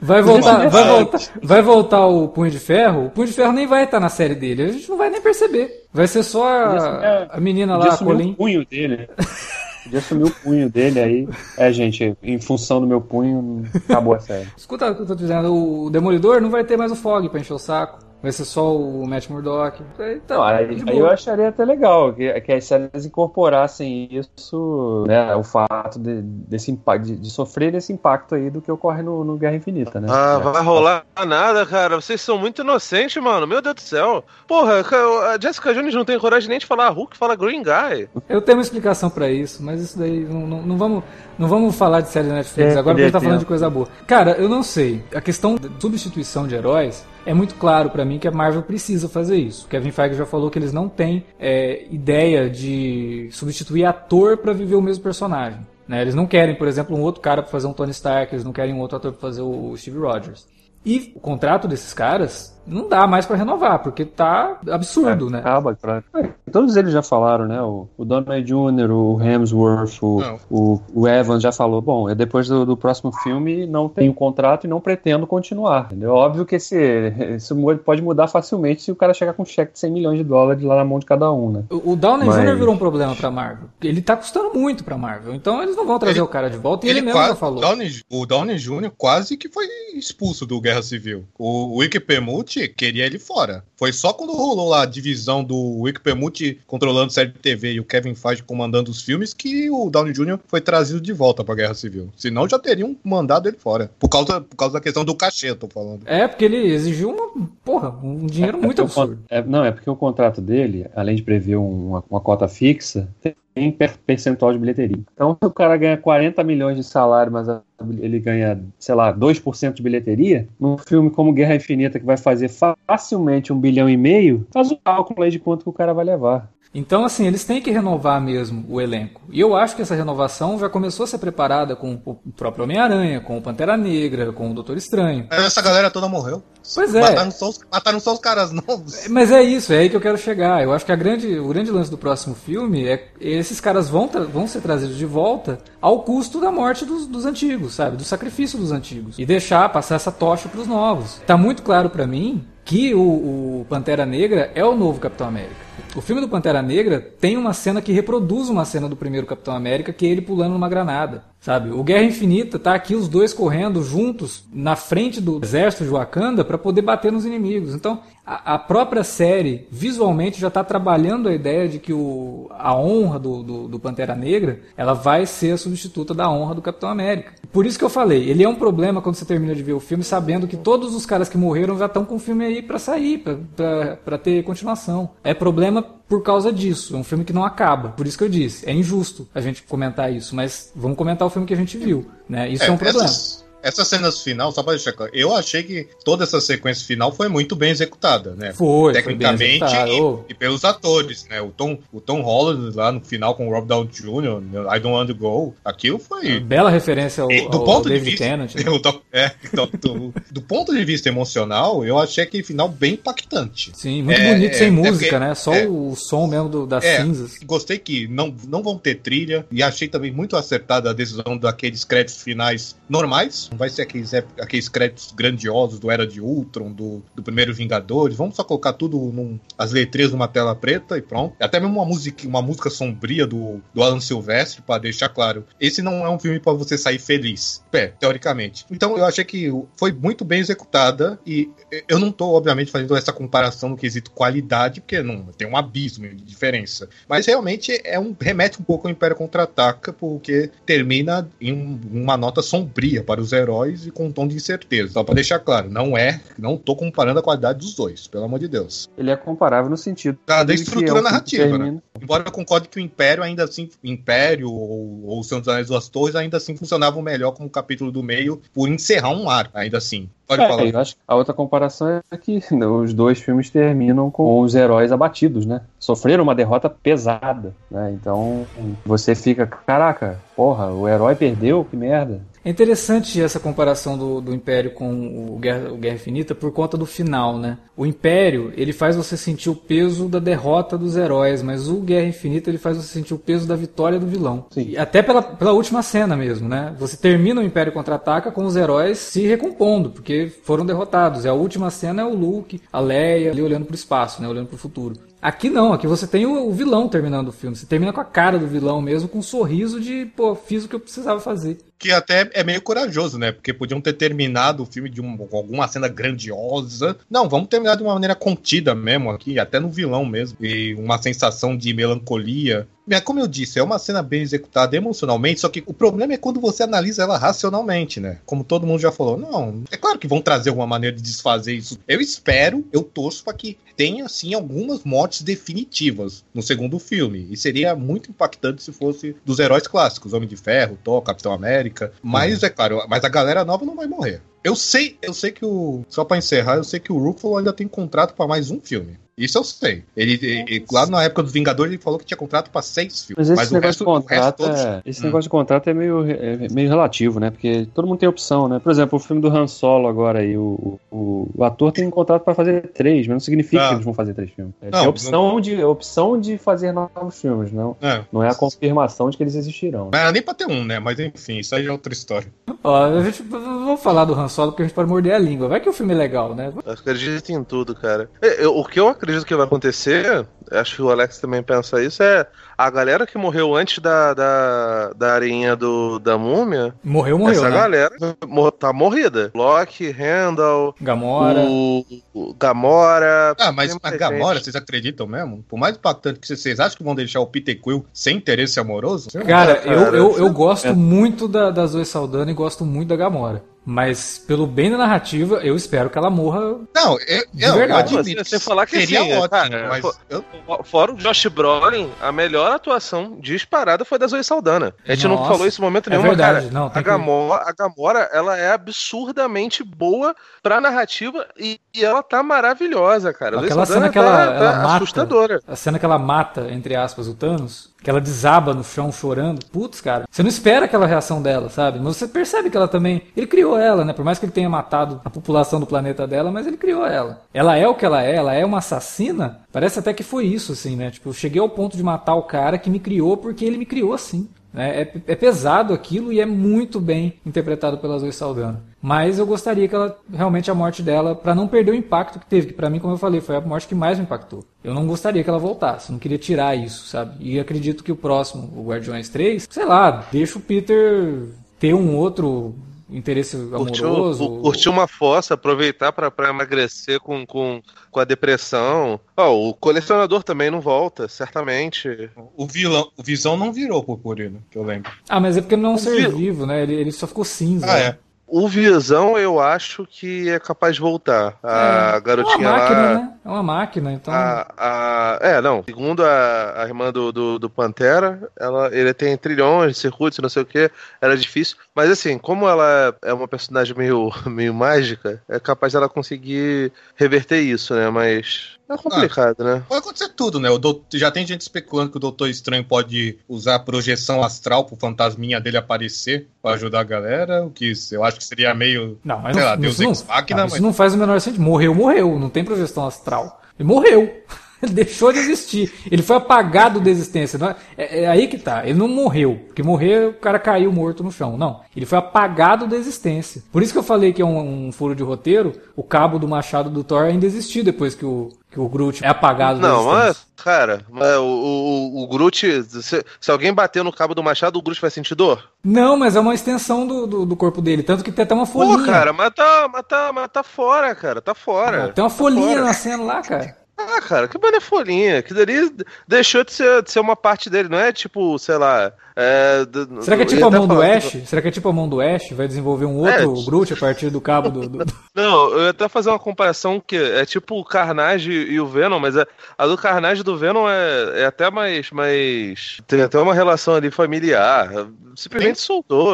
Vai voltar, vai voltar, vai voltar o Punho de Ferro. O Punho de Ferro nem vai estar na série dele. A gente não vai nem perceber. Vai ser só a, a menina lá, a Colin. o punho dele. Podia assumir o punho dele aí. É, gente, em função do meu punho, acabou a série. Escuta o que eu tô dizendo. O Demolidor não vai ter mais o Fog pra encher o saco. Vai ser só o Matt Murdock. Não, aí, aí, eu acharia até legal que, que as séries incorporassem isso, né? O fato de, desse impacto, de, de, sofrer esse impacto aí do que ocorre no, no Guerra Infinita, né? Ah, é. vai rolar nada, cara. Vocês são muito inocentes, mano. Meu Deus do céu. Porra, a Jessica Jones não tem coragem nem de falar Hulk, fala Green Guy. Eu tenho uma explicação para isso, mas isso daí não, não, não, vamos, não vamos falar de série da Netflix é, agora porque a gente tá falando de coisa boa. Cara, eu não sei. A questão da substituição de heróis é muito claro para mim que a Marvel precisa fazer isso. Kevin Feige já falou que eles não têm é, ideia de substituir ator para viver o mesmo personagem. Né? Eles não querem, por exemplo, um outro cara para fazer um Tony Stark, eles não querem um outro ator para fazer o Steve Rogers. E o contrato desses caras não dá mais para renovar, porque tá absurdo, é, né? Acaba, claro. É, todos eles já falaram, né? O, o Donald Jr., o Hemsworth, o, o, o, Evans já falou, bom, é depois do, do, próximo filme não tenho contrato e não pretendo continuar. Entendeu? Óbvio que esse, esse pode mudar facilmente se o cara chegar com um cheque de 100 milhões de dólares lá na mão de cada um, né? O, o Downey Mas... Jr. virou um problema pra Marvel. Ele tá custando muito pra Marvel, então eles não vão trazer ele, o cara de volta e ele, ele mesmo quase, já falou. Downey, o Downey Jr. quase que foi expulso do Guerra Civil. O Wiki Queria ele fora. Foi só quando rolou lá a divisão do Rick Permutti controlando série de TV e o Kevin Feige comandando os filmes que o Downey Jr. foi trazido de volta pra Guerra Civil. Senão já teriam mandado ele fora. Por causa, por causa da questão do cachê, tô falando. É, porque ele exigiu uma, porra, um dinheiro é, muito é absurdo. O, é, não, é porque o contrato dele, além de prever uma, uma cota fixa, em percentual de bilheteria. Então, se o cara ganha 40 milhões de salário, mas ele ganha, sei lá, 2% de bilheteria, num filme como Guerra Infinita, que vai fazer facilmente um bilhão e meio, faz o cálculo aí de quanto que o cara vai levar. Então, assim, eles têm que renovar mesmo o elenco. E eu acho que essa renovação já começou a ser preparada com o próprio Homem-Aranha, com o Pantera Negra, com o Doutor Estranho. Essa galera toda morreu. Pois é. Mataram só os, mataram só os caras novos. Mas é isso, é aí que eu quero chegar. Eu acho que a grande, o grande lance do próximo filme é esses caras vão, vão ser trazidos de volta ao custo da morte dos, dos antigos, sabe? Do sacrifício dos antigos. E deixar passar essa tocha para os novos. Tá muito claro para mim que o, o Pantera Negra é o novo Capitão América. O filme do Pantera Negra tem uma cena que reproduz uma cena do primeiro Capitão América, que é ele pulando numa granada. Sabe? O Guerra Infinita tá aqui os dois correndo juntos na frente do exército de Wakanda para poder bater nos inimigos. Então, a, a própria série visualmente já está trabalhando a ideia de que o, a honra do, do, do, Pantera Negra ela vai ser a substituta da honra do Capitão América. Por isso que eu falei, ele é um problema quando você termina de ver o filme sabendo que todos os caras que morreram já estão com o filme aí para sair, para ter continuação. É problema por causa disso. É um filme que não acaba. Por isso que eu disse, é injusto a gente comentar isso, mas vamos comentar o filme que a gente viu, né? Isso é, é um problema. Essas essas cenas final, só pra deixar claro, eu achei que toda essa sequência final foi muito bem executada, né? Foi, Tecnicamente foi e, e, pelos atores, né? O Tom, o Tom Holland lá no final com o Rob Downey Jr., I Don't Want to Go, aquilo foi... Bela referência ao, do ao ponto David de vista, Tennant. Né? Do, é, do, do, do, ponto de vista emocional, eu achei aquele final bem impactante. Sim, muito é, bonito, sem é, música, né? Só é. o som mesmo do, das é, cinzas. Gostei que não, não vão ter trilha e achei também muito acertada a decisão daqueles créditos finais normais, vai ser aqueles, aqueles créditos grandiosos do Era de Ultron, do, do primeiro Vingadores. Vamos só colocar tudo, num, as letrinhas numa tela preta e pronto. Até mesmo uma música, uma música sombria do, do Alan Silvestre, para deixar claro. Esse não é um filme para você sair feliz, é, teoricamente. Então eu achei que foi muito bem executada e eu não tô, obviamente, fazendo essa comparação no quesito qualidade, porque não tem um abismo de diferença. Mas realmente é um remete um pouco ao Império Contra-Ataca, porque termina em uma nota sombria para os heróis e com um tom de incerteza. Só para deixar claro, não é, não tô comparando a qualidade dos dois, pelo amor de Deus. Ele é comparável no sentido da, da estrutura é narrativa, né? Embora eu concorde que o Império ainda assim, Império ou, ou dos Anéis das Torres ainda assim funcionavam melhor como capítulo do meio por encerrar um arco, ainda assim. Pode é, falar. Eu acho que a outra comparação é que os dois filmes terminam com os heróis abatidos, né? Sofreram uma derrota pesada, né? Então você fica, caraca, porra, o herói perdeu, que merda. É interessante essa comparação do, do Império com o Guerra, o Guerra Infinita por conta do final, né? O Império, ele faz você sentir o peso da derrota dos heróis, mas o Guerra Infinita, ele faz você sentir o peso da vitória do vilão. Sim. Até pela, pela última cena mesmo, né? Você termina o Império Contra-Ataca com os heróis se recompondo, porque foram derrotados. E a última cena é o Luke, a Leia, ali olhando para o espaço, né? Olhando para o futuro. Aqui não, aqui você tem o, vilão terminando o filme. Você termina com a cara do vilão mesmo, com um sorriso de, pô, fiz o que eu precisava fazer. Que até é meio corajoso, né? Porque podiam ter terminado o filme de um, alguma cena grandiosa. Não, vamos terminar de uma maneira contida mesmo aqui, até no vilão mesmo. E uma sensação de melancolia. É, como eu disse, é uma cena bem executada emocionalmente, só que o problema é quando você analisa ela racionalmente, né? Como todo mundo já falou. Não, é claro que vão trazer alguma maneira de desfazer isso. Eu espero, eu torço para que tenha, assim, algumas mortes definitivas no segundo filme. E seria muito impactante se fosse dos heróis clássicos, Homem de Ferro, Thor, Capitão América. Mas, uhum. é claro, mas a galera nova não vai morrer. Eu sei, eu sei que o. Só para encerrar, eu sei que o Ruffalo ainda tem contrato para mais um filme. Isso eu sei. Ele, ele, lá na época dos Vingadores ele falou que tinha contrato para seis filmes. Mas esse mas negócio resto, de contrato, é, esse hum. negócio de contrato é meio, é meio relativo, né? Porque todo mundo tem opção, né? Por exemplo, o filme do Han Solo agora aí, o, o, o ator tem um contrato para fazer três, mas não significa não. que eles vão fazer três filmes. É, não, opção, não... de, opção de fazer novos filmes, não é. não é a confirmação de que eles existirão. Né? Não era nem pra ter um, né? Mas enfim, isso aí é outra história. Ó, a gente, vamos falar do Han Solo porque a gente pode morder a língua. Vai que o filme é legal, né? Eu acredito em tudo, cara. Eu, o que eu acredito que vai acontecer acho que o Alex também pensa isso, é a galera que morreu antes da, da, da areinha do, da múmia. Morreu, morreu. Essa né? galera tá morrida. Loki, Randall, Gamora. O, o Gamora. Ah, mas a Gamora, vocês acreditam mesmo? Por mais impactante que vocês acham que vão deixar o Peter Quill sem interesse amoroso? Cara, eu, eu, eu gosto é. muito da, da Zoe Saldana e gosto muito da Gamora. Mas pelo bem da narrativa, eu espero que ela morra. Não, eu, de eu, verdade. eu admito. Você falar que seria sim, ótimo, cara, mas for, eu... fora o Josh Brolin, a melhor atuação disparada foi da Zoe Saldana. A gente Nossa, não falou isso em momento é nenhum, verdade, cara. Não, a, Gamora, que... a Gamora, ela é absurdamente boa pra narrativa e, e ela tá maravilhosa, cara. Aquela cena que ela, tá, ela tá mata, assustadora. A cena que ela mata, entre aspas, o Thanos, que ela desaba no chão chorando. Putz, cara, você não espera aquela reação dela, sabe? Mas você percebe que ela também. Ele criou ela, né? Por mais que ele tenha matado a população do planeta dela, mas ele criou ela. Ela é o que ela é, ela é uma assassina. Parece até que foi isso, assim, né? Tipo, eu cheguei ao ponto de matar o cara que me criou porque ele me criou assim. É, é, é, pesado aquilo e é muito bem interpretado pela Zoe Saldana. Mas eu gostaria que ela realmente a morte dela, para não perder o impacto que teve, que para mim, como eu falei, foi a morte que mais me impactou. Eu não gostaria que ela voltasse, não queria tirar isso, sabe? E acredito que o próximo, o Guardiões 3, sei lá, deixa o Peter ter um outro interesse amoroso. Curtiu, curtir uma fossa, aproveitar para emagrecer com, com, com a depressão. Oh, o colecionador também não volta, certamente. O vilão, o Visão não virou purpurino, que eu lembro. Ah, mas é porque ele não é um ser vivo, né? Ele, ele só ficou cinza. Ah, é. O Visão eu acho que é capaz de voltar. A é, garotinha é uma máquina, lá. Né? É uma máquina, então. A, a, é, não. Segundo a, a irmã do, do, do, Pantera, ela, ele tem trilhões de circuitos, não sei o que. Era difícil. Mas assim, como ela é uma personagem meio, meio mágica, é capaz dela conseguir reverter isso, né? Mas é complicado, ah, né? Pode acontecer tudo, né? O doutor, já tem gente especulando que o Doutor Estranho pode usar a projeção astral pro fantasminha dele aparecer para ajudar a galera, o que eu acho que seria meio. Não, mas sei não, lá, Deus não, Ex Machina, não, mas... Isso não faz o menor sentido. Morreu, morreu. Não tem projeção astral. Ele morreu. Ele deixou de existir. Ele foi apagado da existência. É? é, é, aí que tá. Ele não morreu. Porque morrer, o cara caiu morto no chão. Não. Ele foi apagado da existência. Por isso que eu falei que é um, um furo de roteiro. O cabo do machado do Thor ainda existiu depois que o, que o Groot é apagado Não, mas, cara, mas o, o, o Groot. Se, se, alguém bater no cabo do machado, o Groot vai sentir dor? Não, mas é uma extensão do, do, do corpo dele. Tanto que tem até uma folhinha. Pô, cara, mas tá, mas tá, mas tá fora, cara. Tá fora. tem uma tá folhinha fora. nascendo lá, cara. Ah, cara, que folhinha. Que dali deixou de ser, de ser uma parte dele, não é tipo, sei lá, é, Será que é tipo a mão do Ash? Do... Será que é tipo a mão do Ash? Vai desenvolver um outro é, Groot a partir do cabo do, do, Não, eu ia até fazer uma comparação que é tipo o Carnage e o Venom, mas é, a do Carnage e do Venom é, é até mais, mais. Tem até uma relação ali familiar. Simplesmente tem... soltou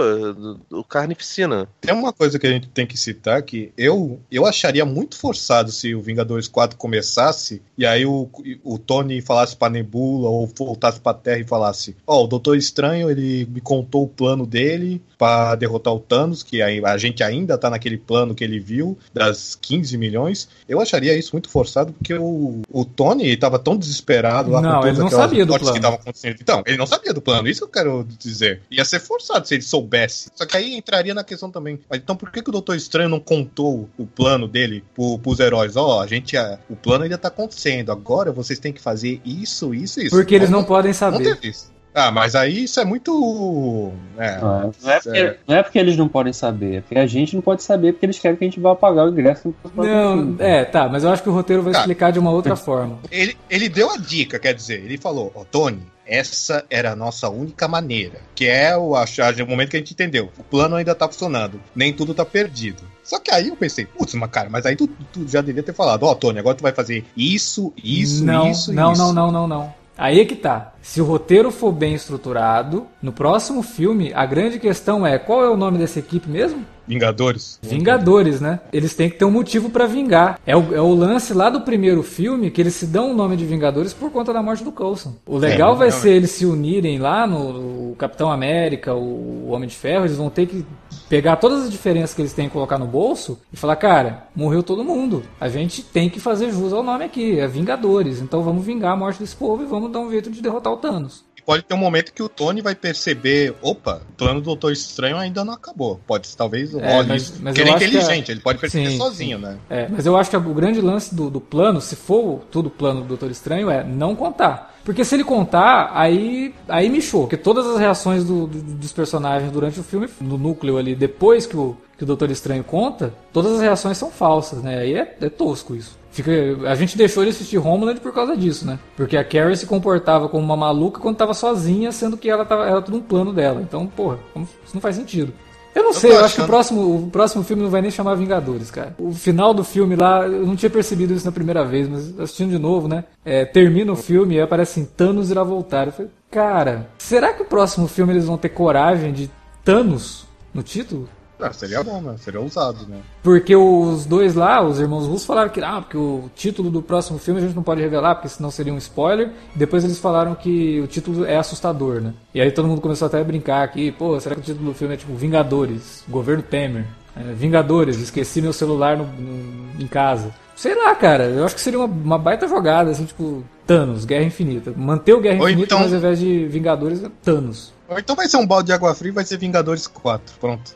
o Carnificina. Tem uma coisa que a gente tem que citar que eu, eu acharia muito forçado se o Vingadores 4 começasse e aí o, o Tony falasse pra Nebula ou voltasse pra Terra e falasse: Ó, oh, o Doutor Estranho Estranho, ele me contou o plano dele para derrotar o Thanos, que a, gente ainda tá naquele plano que ele viu, das 15 milhões. Eu acharia isso muito forçado, porque o, o Tony tava tão desesperado lá não, com todas ele não sabia do plano. que estavam acontecendo. Então, ele não sabia do plano, isso que eu quero dizer. Ia ser forçado se ele soubesse. Só que aí entraria na questão também. Então, por que, que o Doutor Estranho não contou o plano dele pro, pros heróis? Ó, oh, a gente. A, o plano ainda tá acontecendo. Agora vocês têm que fazer isso, isso e isso. Porque eles não, não podem saber. Não teve isso. Ah, mas aí isso é muito. É, não, é, é porque, é... não, é porque, eles não podem saber, é porque a gente não pode saber porque eles querem que a gente vá pagar o ingresso. Não, é, tá, mas eu acho que o roteiro vai explicar de uma outra forma. Ele, ele deu a dica, quer dizer, ele falou: Ó, oh, Tony, essa era a nossa única maneira. Que é o, achar, o momento que a gente entendeu. O plano ainda tá funcionando. Nem tudo tá perdido. Só que aí eu pensei, putz, mas cara, mas aí tu, tu já devia ter falado, ó, oh, Tony, agora tu vai fazer isso, isso, não, isso, não, isso. Não, não, não, não, não. Aí é que tá. Se o roteiro for bem estruturado, no próximo filme, a grande questão é qual é o nome dessa equipe mesmo? Vingadores. Vingadores, né? Eles têm que ter um motivo para vingar. É o, é o, lance lá do primeiro filme que eles se dão o nome de Vingadores por conta da morte do Coulson. O legal é, vai ser eles se unirem lá no, Capitão América, o, o Homem de Ferro, eles vão ter que pegar todas as diferenças que eles têm e colocar no bolso e falar, cara, morreu todo mundo. A gente tem que fazer jus ao nome aqui, é Vingadores. Então vamos vingar a morte desse povo e vamos dar um jeito de derrotar o Thanos pode ter um momento que o Tony vai perceber, opa, o plano do Doutor Estranho ainda não acabou. Pode talvez é, mas, mas ele é inteligente, que ele pode perceber sim, sozinho, sim. né? É, mas eu acho que o grande lance do, do plano, se for tudo plano do Doutor Estranho, é não contar. Porque se ele contar, aí, aí me show. Porque todas as reações do, do, dos personagens durante o filme, no núcleo ali, depois que o, que o Doutor Estranho conta, todas as reações são falsas, né? Aí é, é tosco isso. Fica, a gente deixou de assistir Homeland por causa disso, né? Porque a Carrie se comportava como uma maluca quando estava sozinha, sendo que ela tava, era tudo um plano dela. Então, porra, isso não faz sentido. Eu não eu sei, eu acho que o próximo, o próximo filme não vai nem chamar Vingadores, cara. O final do filme lá, eu não tinha percebido isso na primeira vez, mas assistindo de novo, né? É, termina o filme e aparece assim, Thanos irá voltar. Eu falei, cara, será que o próximo filme eles vão ter coragem de Thanos no título? Ah, seria bom, né? Seria ousado, né? Porque os dois lá, os irmãos russos, falaram que ah, porque o título do próximo filme a gente não pode revelar, porque senão seria um spoiler. Depois eles falaram que o título é assustador, né? E aí todo mundo começou até a brincar aqui, pô, será que o título do filme é tipo Vingadores, Governo Temer? É, Vingadores, esqueci meu celular no, no, em casa. Sei lá, cara, eu acho que seria uma, uma, baita jogada, assim, tipo, Thanos, Guerra Infinita. Manter o Guerra Ou Infinita, então... mas ao invés de Vingadores, é Thanos. Então vai ser um balde de água fria e vai ser Vingadores 4. Pronto.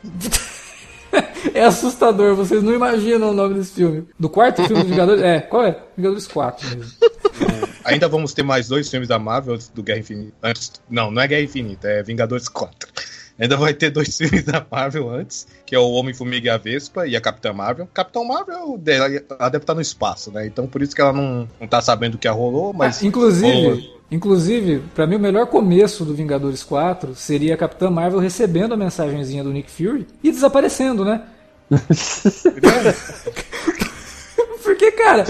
é assustador, vocês não imaginam o nome desse filme. Do quarto filme do Vingadores? É, qual é? Vingadores 4 mesmo. Ainda vamos ter mais dois filmes da Marvel antes do Guerra Infinita. Antes, não, não é Guerra Infinita, é Vingadores 4. Ainda vai ter dois filmes da Marvel antes, que é o Homem-Formiga e a Vespa e a Capitã Marvel. Capitão Marvel, ela deve estar no espaço, né? Então por isso que ela não, não tá sabendo o que rolou, mas... Ah, inclusive, Inclusive, para mim, o melhor começo do Vingadores 4 seria a Capitã Marvel recebendo a mensagenzinha do Nick Fury e desaparecendo, né? Porque, cara,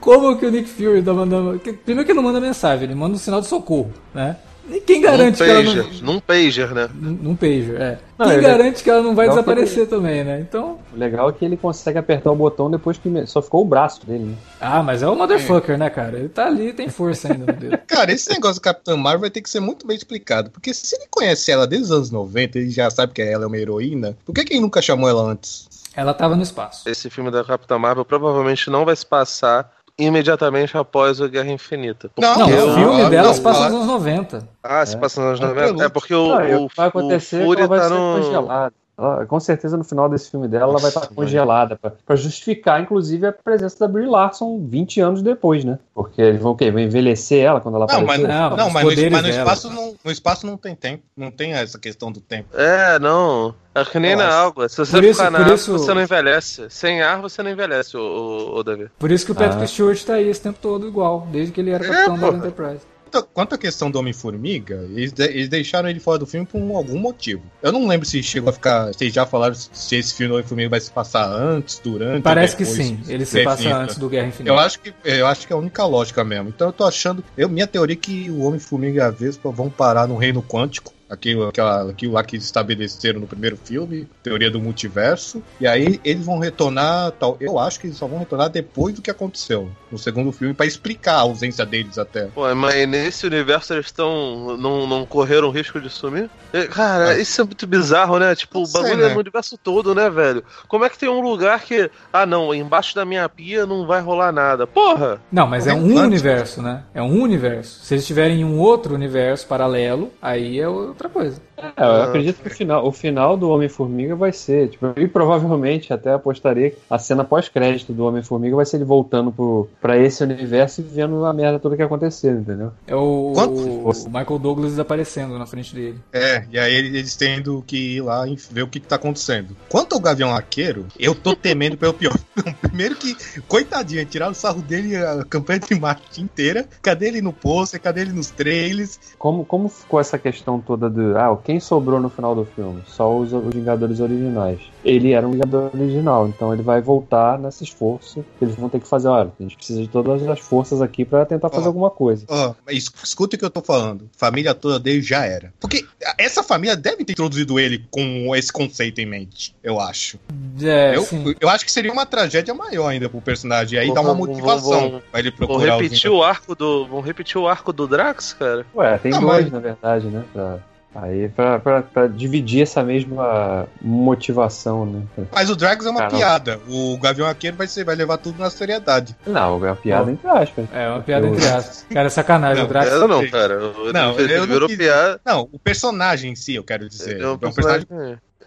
como que o Nick Fury tá mandando. Primeiro que ele não manda mensagem, ele manda um sinal de socorro, né? E quem garante num que pager, ela não. Num pager, né? Num pager, é. Não, quem garante que ela não vai desaparecer também, né? Então. O legal é que ele consegue apertar o botão depois que só ficou o braço dele, né? Ah, mas é o motherfucker, é. né, cara? Ele tá ali tem força ainda no dedo. cara, esse negócio do Capitão Marvel vai ter que ser muito bem explicado. Porque se ele conhece ela desde os anos 90, ele já sabe que ela é uma heroína, por que, que ele nunca chamou ela antes? Ela tava no espaço. Esse filme da Capitã Marvel provavelmente não vai se passar imediatamente após o Guerra Infinita. Não, não, o filme não, dela não, se passa nos anos 90. Ah, se passa nos anos 90? É porque o, o, vai acontecer o Fúria tá no... congelado. Ela, com certeza no final desse filme dela ela vai estar congelada para justificar inclusive a presença da Brie Larson 20 anos depois, né? Porque eles vão o quê? Vão envelhecer ela quando ela não, aparecer? Mas, não, não mas, no, mas no, espaço não, no espaço não tem tempo, não tem essa questão do tempo. É, não. É que nem na água. Se você por ficar isso, na água, isso... você não envelhece. Sem ar, você não envelhece, o, o, o Davi. Por isso que o Patrick ah. Stewart tá aí esse tempo todo igual, desde que ele era é, capitão da Enterprise quanto à questão do Homem-Formiga, eles, eles, deixaram ele fora do filme por um, algum motivo. Eu não lembro se chegou a ficar. Vocês já falaram se esse filme do Homem-Formiga vai se passar antes, durante. Parece que sim, ele se passa antes do Guerra Infinita. Eu acho, que, eu acho que é a única lógica mesmo. Então eu tô achando. Eu, minha teoria é que o Homem-Formiga e a Vespa vão parar no reino quântico aquilo, aquela, aquilo lá que estabeleceram no primeiro filme, teoria do multiverso. E aí eles vão retornar, tal, eu acho que eles só vão retornar depois do que aconteceu no segundo filme para explicar a ausência deles até. Pô, mas nesse universo eles estão não, não correram risco de sumir? É, cara, é. isso é muito bizarro, né? Tipo, o bagulho sei, é né? no universo todo, né, velho? Como é que tem um lugar que, ah, não, embaixo da minha pia não vai rolar nada? Porra! Não, mas é um universo, né? É um universo. Se eles estiverem em um outro universo paralelo, aí é outra coisa. É, eu acredito que o final, o final do Homem-Formiga vai ser, tipo, e provavelmente até apostaria que a cena pós-crédito do Homem-Formiga vai ser ele voltando pro, pra esse universo e vendo a merda toda que aconteceu, entendeu? É o, o, o Michael Douglas aparecendo na frente dele. É, e aí eles tendo que ir lá e ver o que, que tá acontecendo. Quanto ao Gavião Arqueiro, eu tô temendo pelo pior. Primeiro que, coitadinho, tiraram o sarro dele a campanha de marketing inteira. Cadê ele no pôster? Cadê ele nos trailers? Como, como ficou essa questão toda do. Ah, quem sobrou no final do filme? Só os, os Vingadores originais. Ele era um Vingador original, então ele vai voltar nesse esforço. Eles vão ter que fazer, olha, a gente precisa de todas as forças aqui para tentar fazer alguma coisa. Ó, escuta o que eu tô falando. Família toda dele já era. Porque essa família deve ter introduzido ele com esse conceito em mente, eu acho. É, eu, eu acho que seria uma tragédia maior ainda pro personagem. Aí dá uma motivação vão, pra ele procurar. Vão repetir o arco do. Vão repetir o arco do Drax, cara? Ué, tem Não, dois, mas... na verdade, né? Pra... Aí pra, pra, pra, dividir essa mesma motivação, né? Mas o Drax é uma Caramba. piada. O Gavião Arqueiro vai, ser, vai levar tudo na seriedade. Não, é uma piada oh. entre aspas. É uma piada entre aspas. Cara, é sacanagem. Não, o Drax. Eu não, cara. Eu não, eu virou não piada. Não, o personagem em si, eu quero dizer. É um personagem.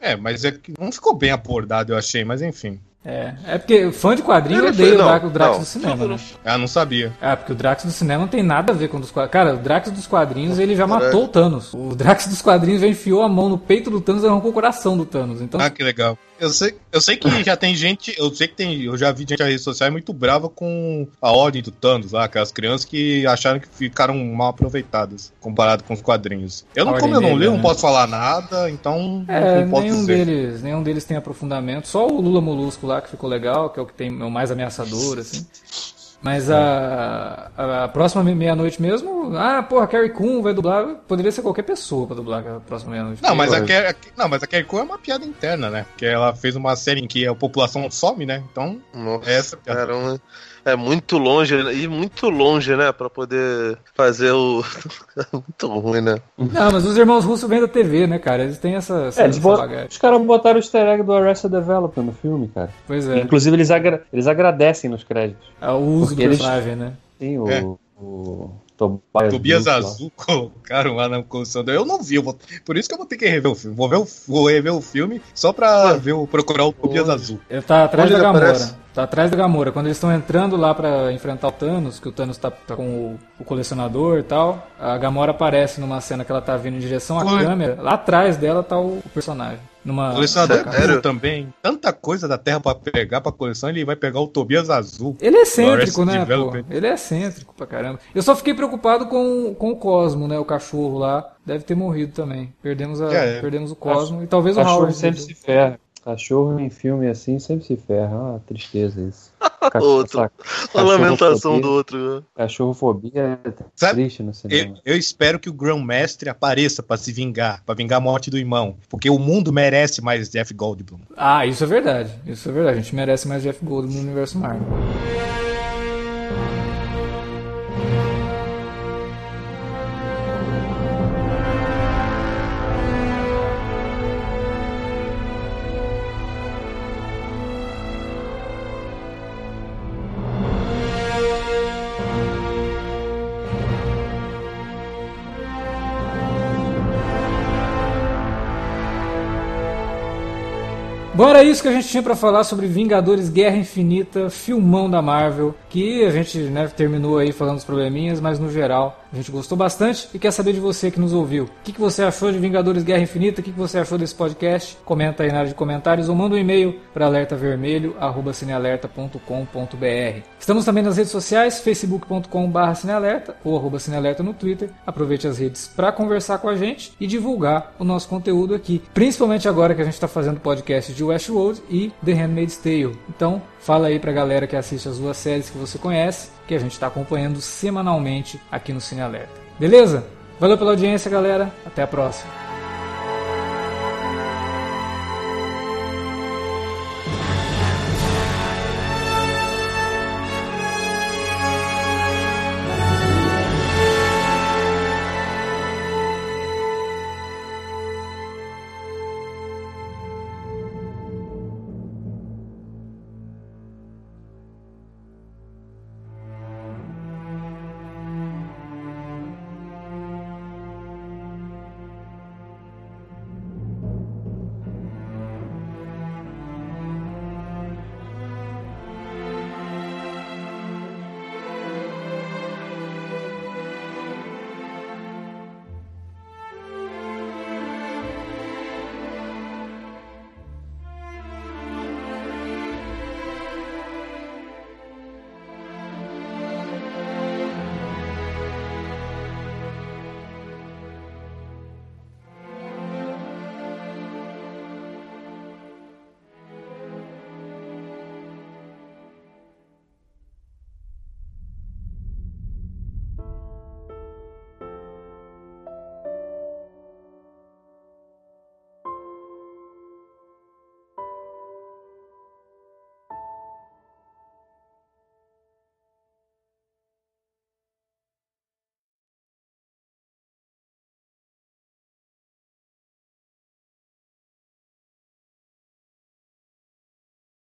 É, mas é que não ficou bem abordado, eu achei, mas enfim. É, é porque fã de quadrinho odeia o Drax do cinema, né? Ah, não sabia. Ah, porque o Drax do cinema não tem nada a ver com os quadrinhos. Cara, o Drax dos quadrinhos ele já matou o Thanos. O Drax dos quadrinhos já enfiou a mão no peito do Thanos e arrancou o coração do Thanos. Então... Ah, que legal. Eu sei, eu sei que já tem gente, eu sei que tem, eu já vi gente nas redes sociais muito brava com a ordem do Thanos lá, aquelas crianças que acharam que ficaram mal aproveitadas comparado com os quadrinhos. Eu não, como eu não li, né? não posso falar nada, então é, não posso nenhum dizer. deles, nenhum deles tem aprofundamento, só o Lula Molusco lá que ficou legal, que é o que tem é o mais ameaçador assim. Mas a, a, próxima meia-noite mesmo, ah, porra, Carrie Coon vai dublar. Poderia ser qualquer pessoa pra dublar a próxima meia-noite. Não, mas a, Carrie, não, mas a Carrie Coon é uma piada interna, né? Porque ela fez uma série em que a população some, né? Então, Nossa, essa piada. Caramba é muito longe e muito longe, né, para poder fazer o muito ruim, né? Não, mas os irmãos russos vêm da TV, né, cara? Eles têm essa, essa, é, eles essa Os caras botaram o easter egg do Arrested Development no filme, cara. Pois é. Inclusive eles, agra eles agradecem nos créditos. É, o uso do personagem, né? Sim, o, é. o Tobias, Tobias Azul colocaram lá na construção. Eu não vi, eu vou... por isso que eu vou ter que rever o filme. Vou, ver o... vou rever o filme só pra ver o... procurar o Tobias Azul. Ele tá atrás Onde da Gamora. Aparece? Tá atrás da Gamora. Quando eles estão entrando lá para enfrentar o Thanos, que o Thanos tá, tá com o, o, colecionador e tal, a Gamora aparece numa cena que ela tá vindo em direção à Foi. câmera. Lá atrás dela tá o, o personagem. Numa... O colecionador é também. Tanta coisa da Terra para pegar pra coleção, ele vai pegar o Tobias Azul. Ele é excêntrico, né, pô? Ele é excêntrico pra caramba. Eu só fiquei preocupado com, com o Cosmo, né? O cachorro lá. Deve ter morrido também. Perdemos, a, é, perdemos o Cosmo e talvez o Howard. sempre se ferra. Cachorro em filme assim sempre se ferra. Ah, tristeza isso. outro. a lamentação do outro. Né? Cachorrofobia é Sabe, triste no cinema. Eu, eu espero que o Grandmestre apareça para se vingar, para vingar a morte do irmão. Porque o mundo merece mais Jeff Goldblum. Ah, isso é verdade. Isso é verdade. A gente merece mais Jeff Goldblum no universo Marvel. Bom, era isso que a gente tinha para falar sobre Vingadores Guerra Infinita, filmão da Marvel, que a gente né, terminou aí falando dos probleminhas, mas no geral a gente gostou bastante e quer saber de você que nos ouviu. O que, que você achou de Vingadores Guerra Infinita? O que, que você achou desse podcast? Comenta aí na área de comentários ou manda um e-mail para alertavermelho.cinealerta.com.br. Estamos também nas redes sociais, facebook.com.br cinealerta ou arroba cinealerta no Twitter. Aproveite as redes para conversar com a gente e divulgar o nosso conteúdo aqui, principalmente agora que a gente está fazendo podcast de Westworld e The Handmaid's Tale. Então, fala aí pra galera que assiste as duas séries que você conhece, que a gente está acompanhando semanalmente aqui no Cine Alerta. Beleza? Valeu pela audiência, galera. Até a próxima.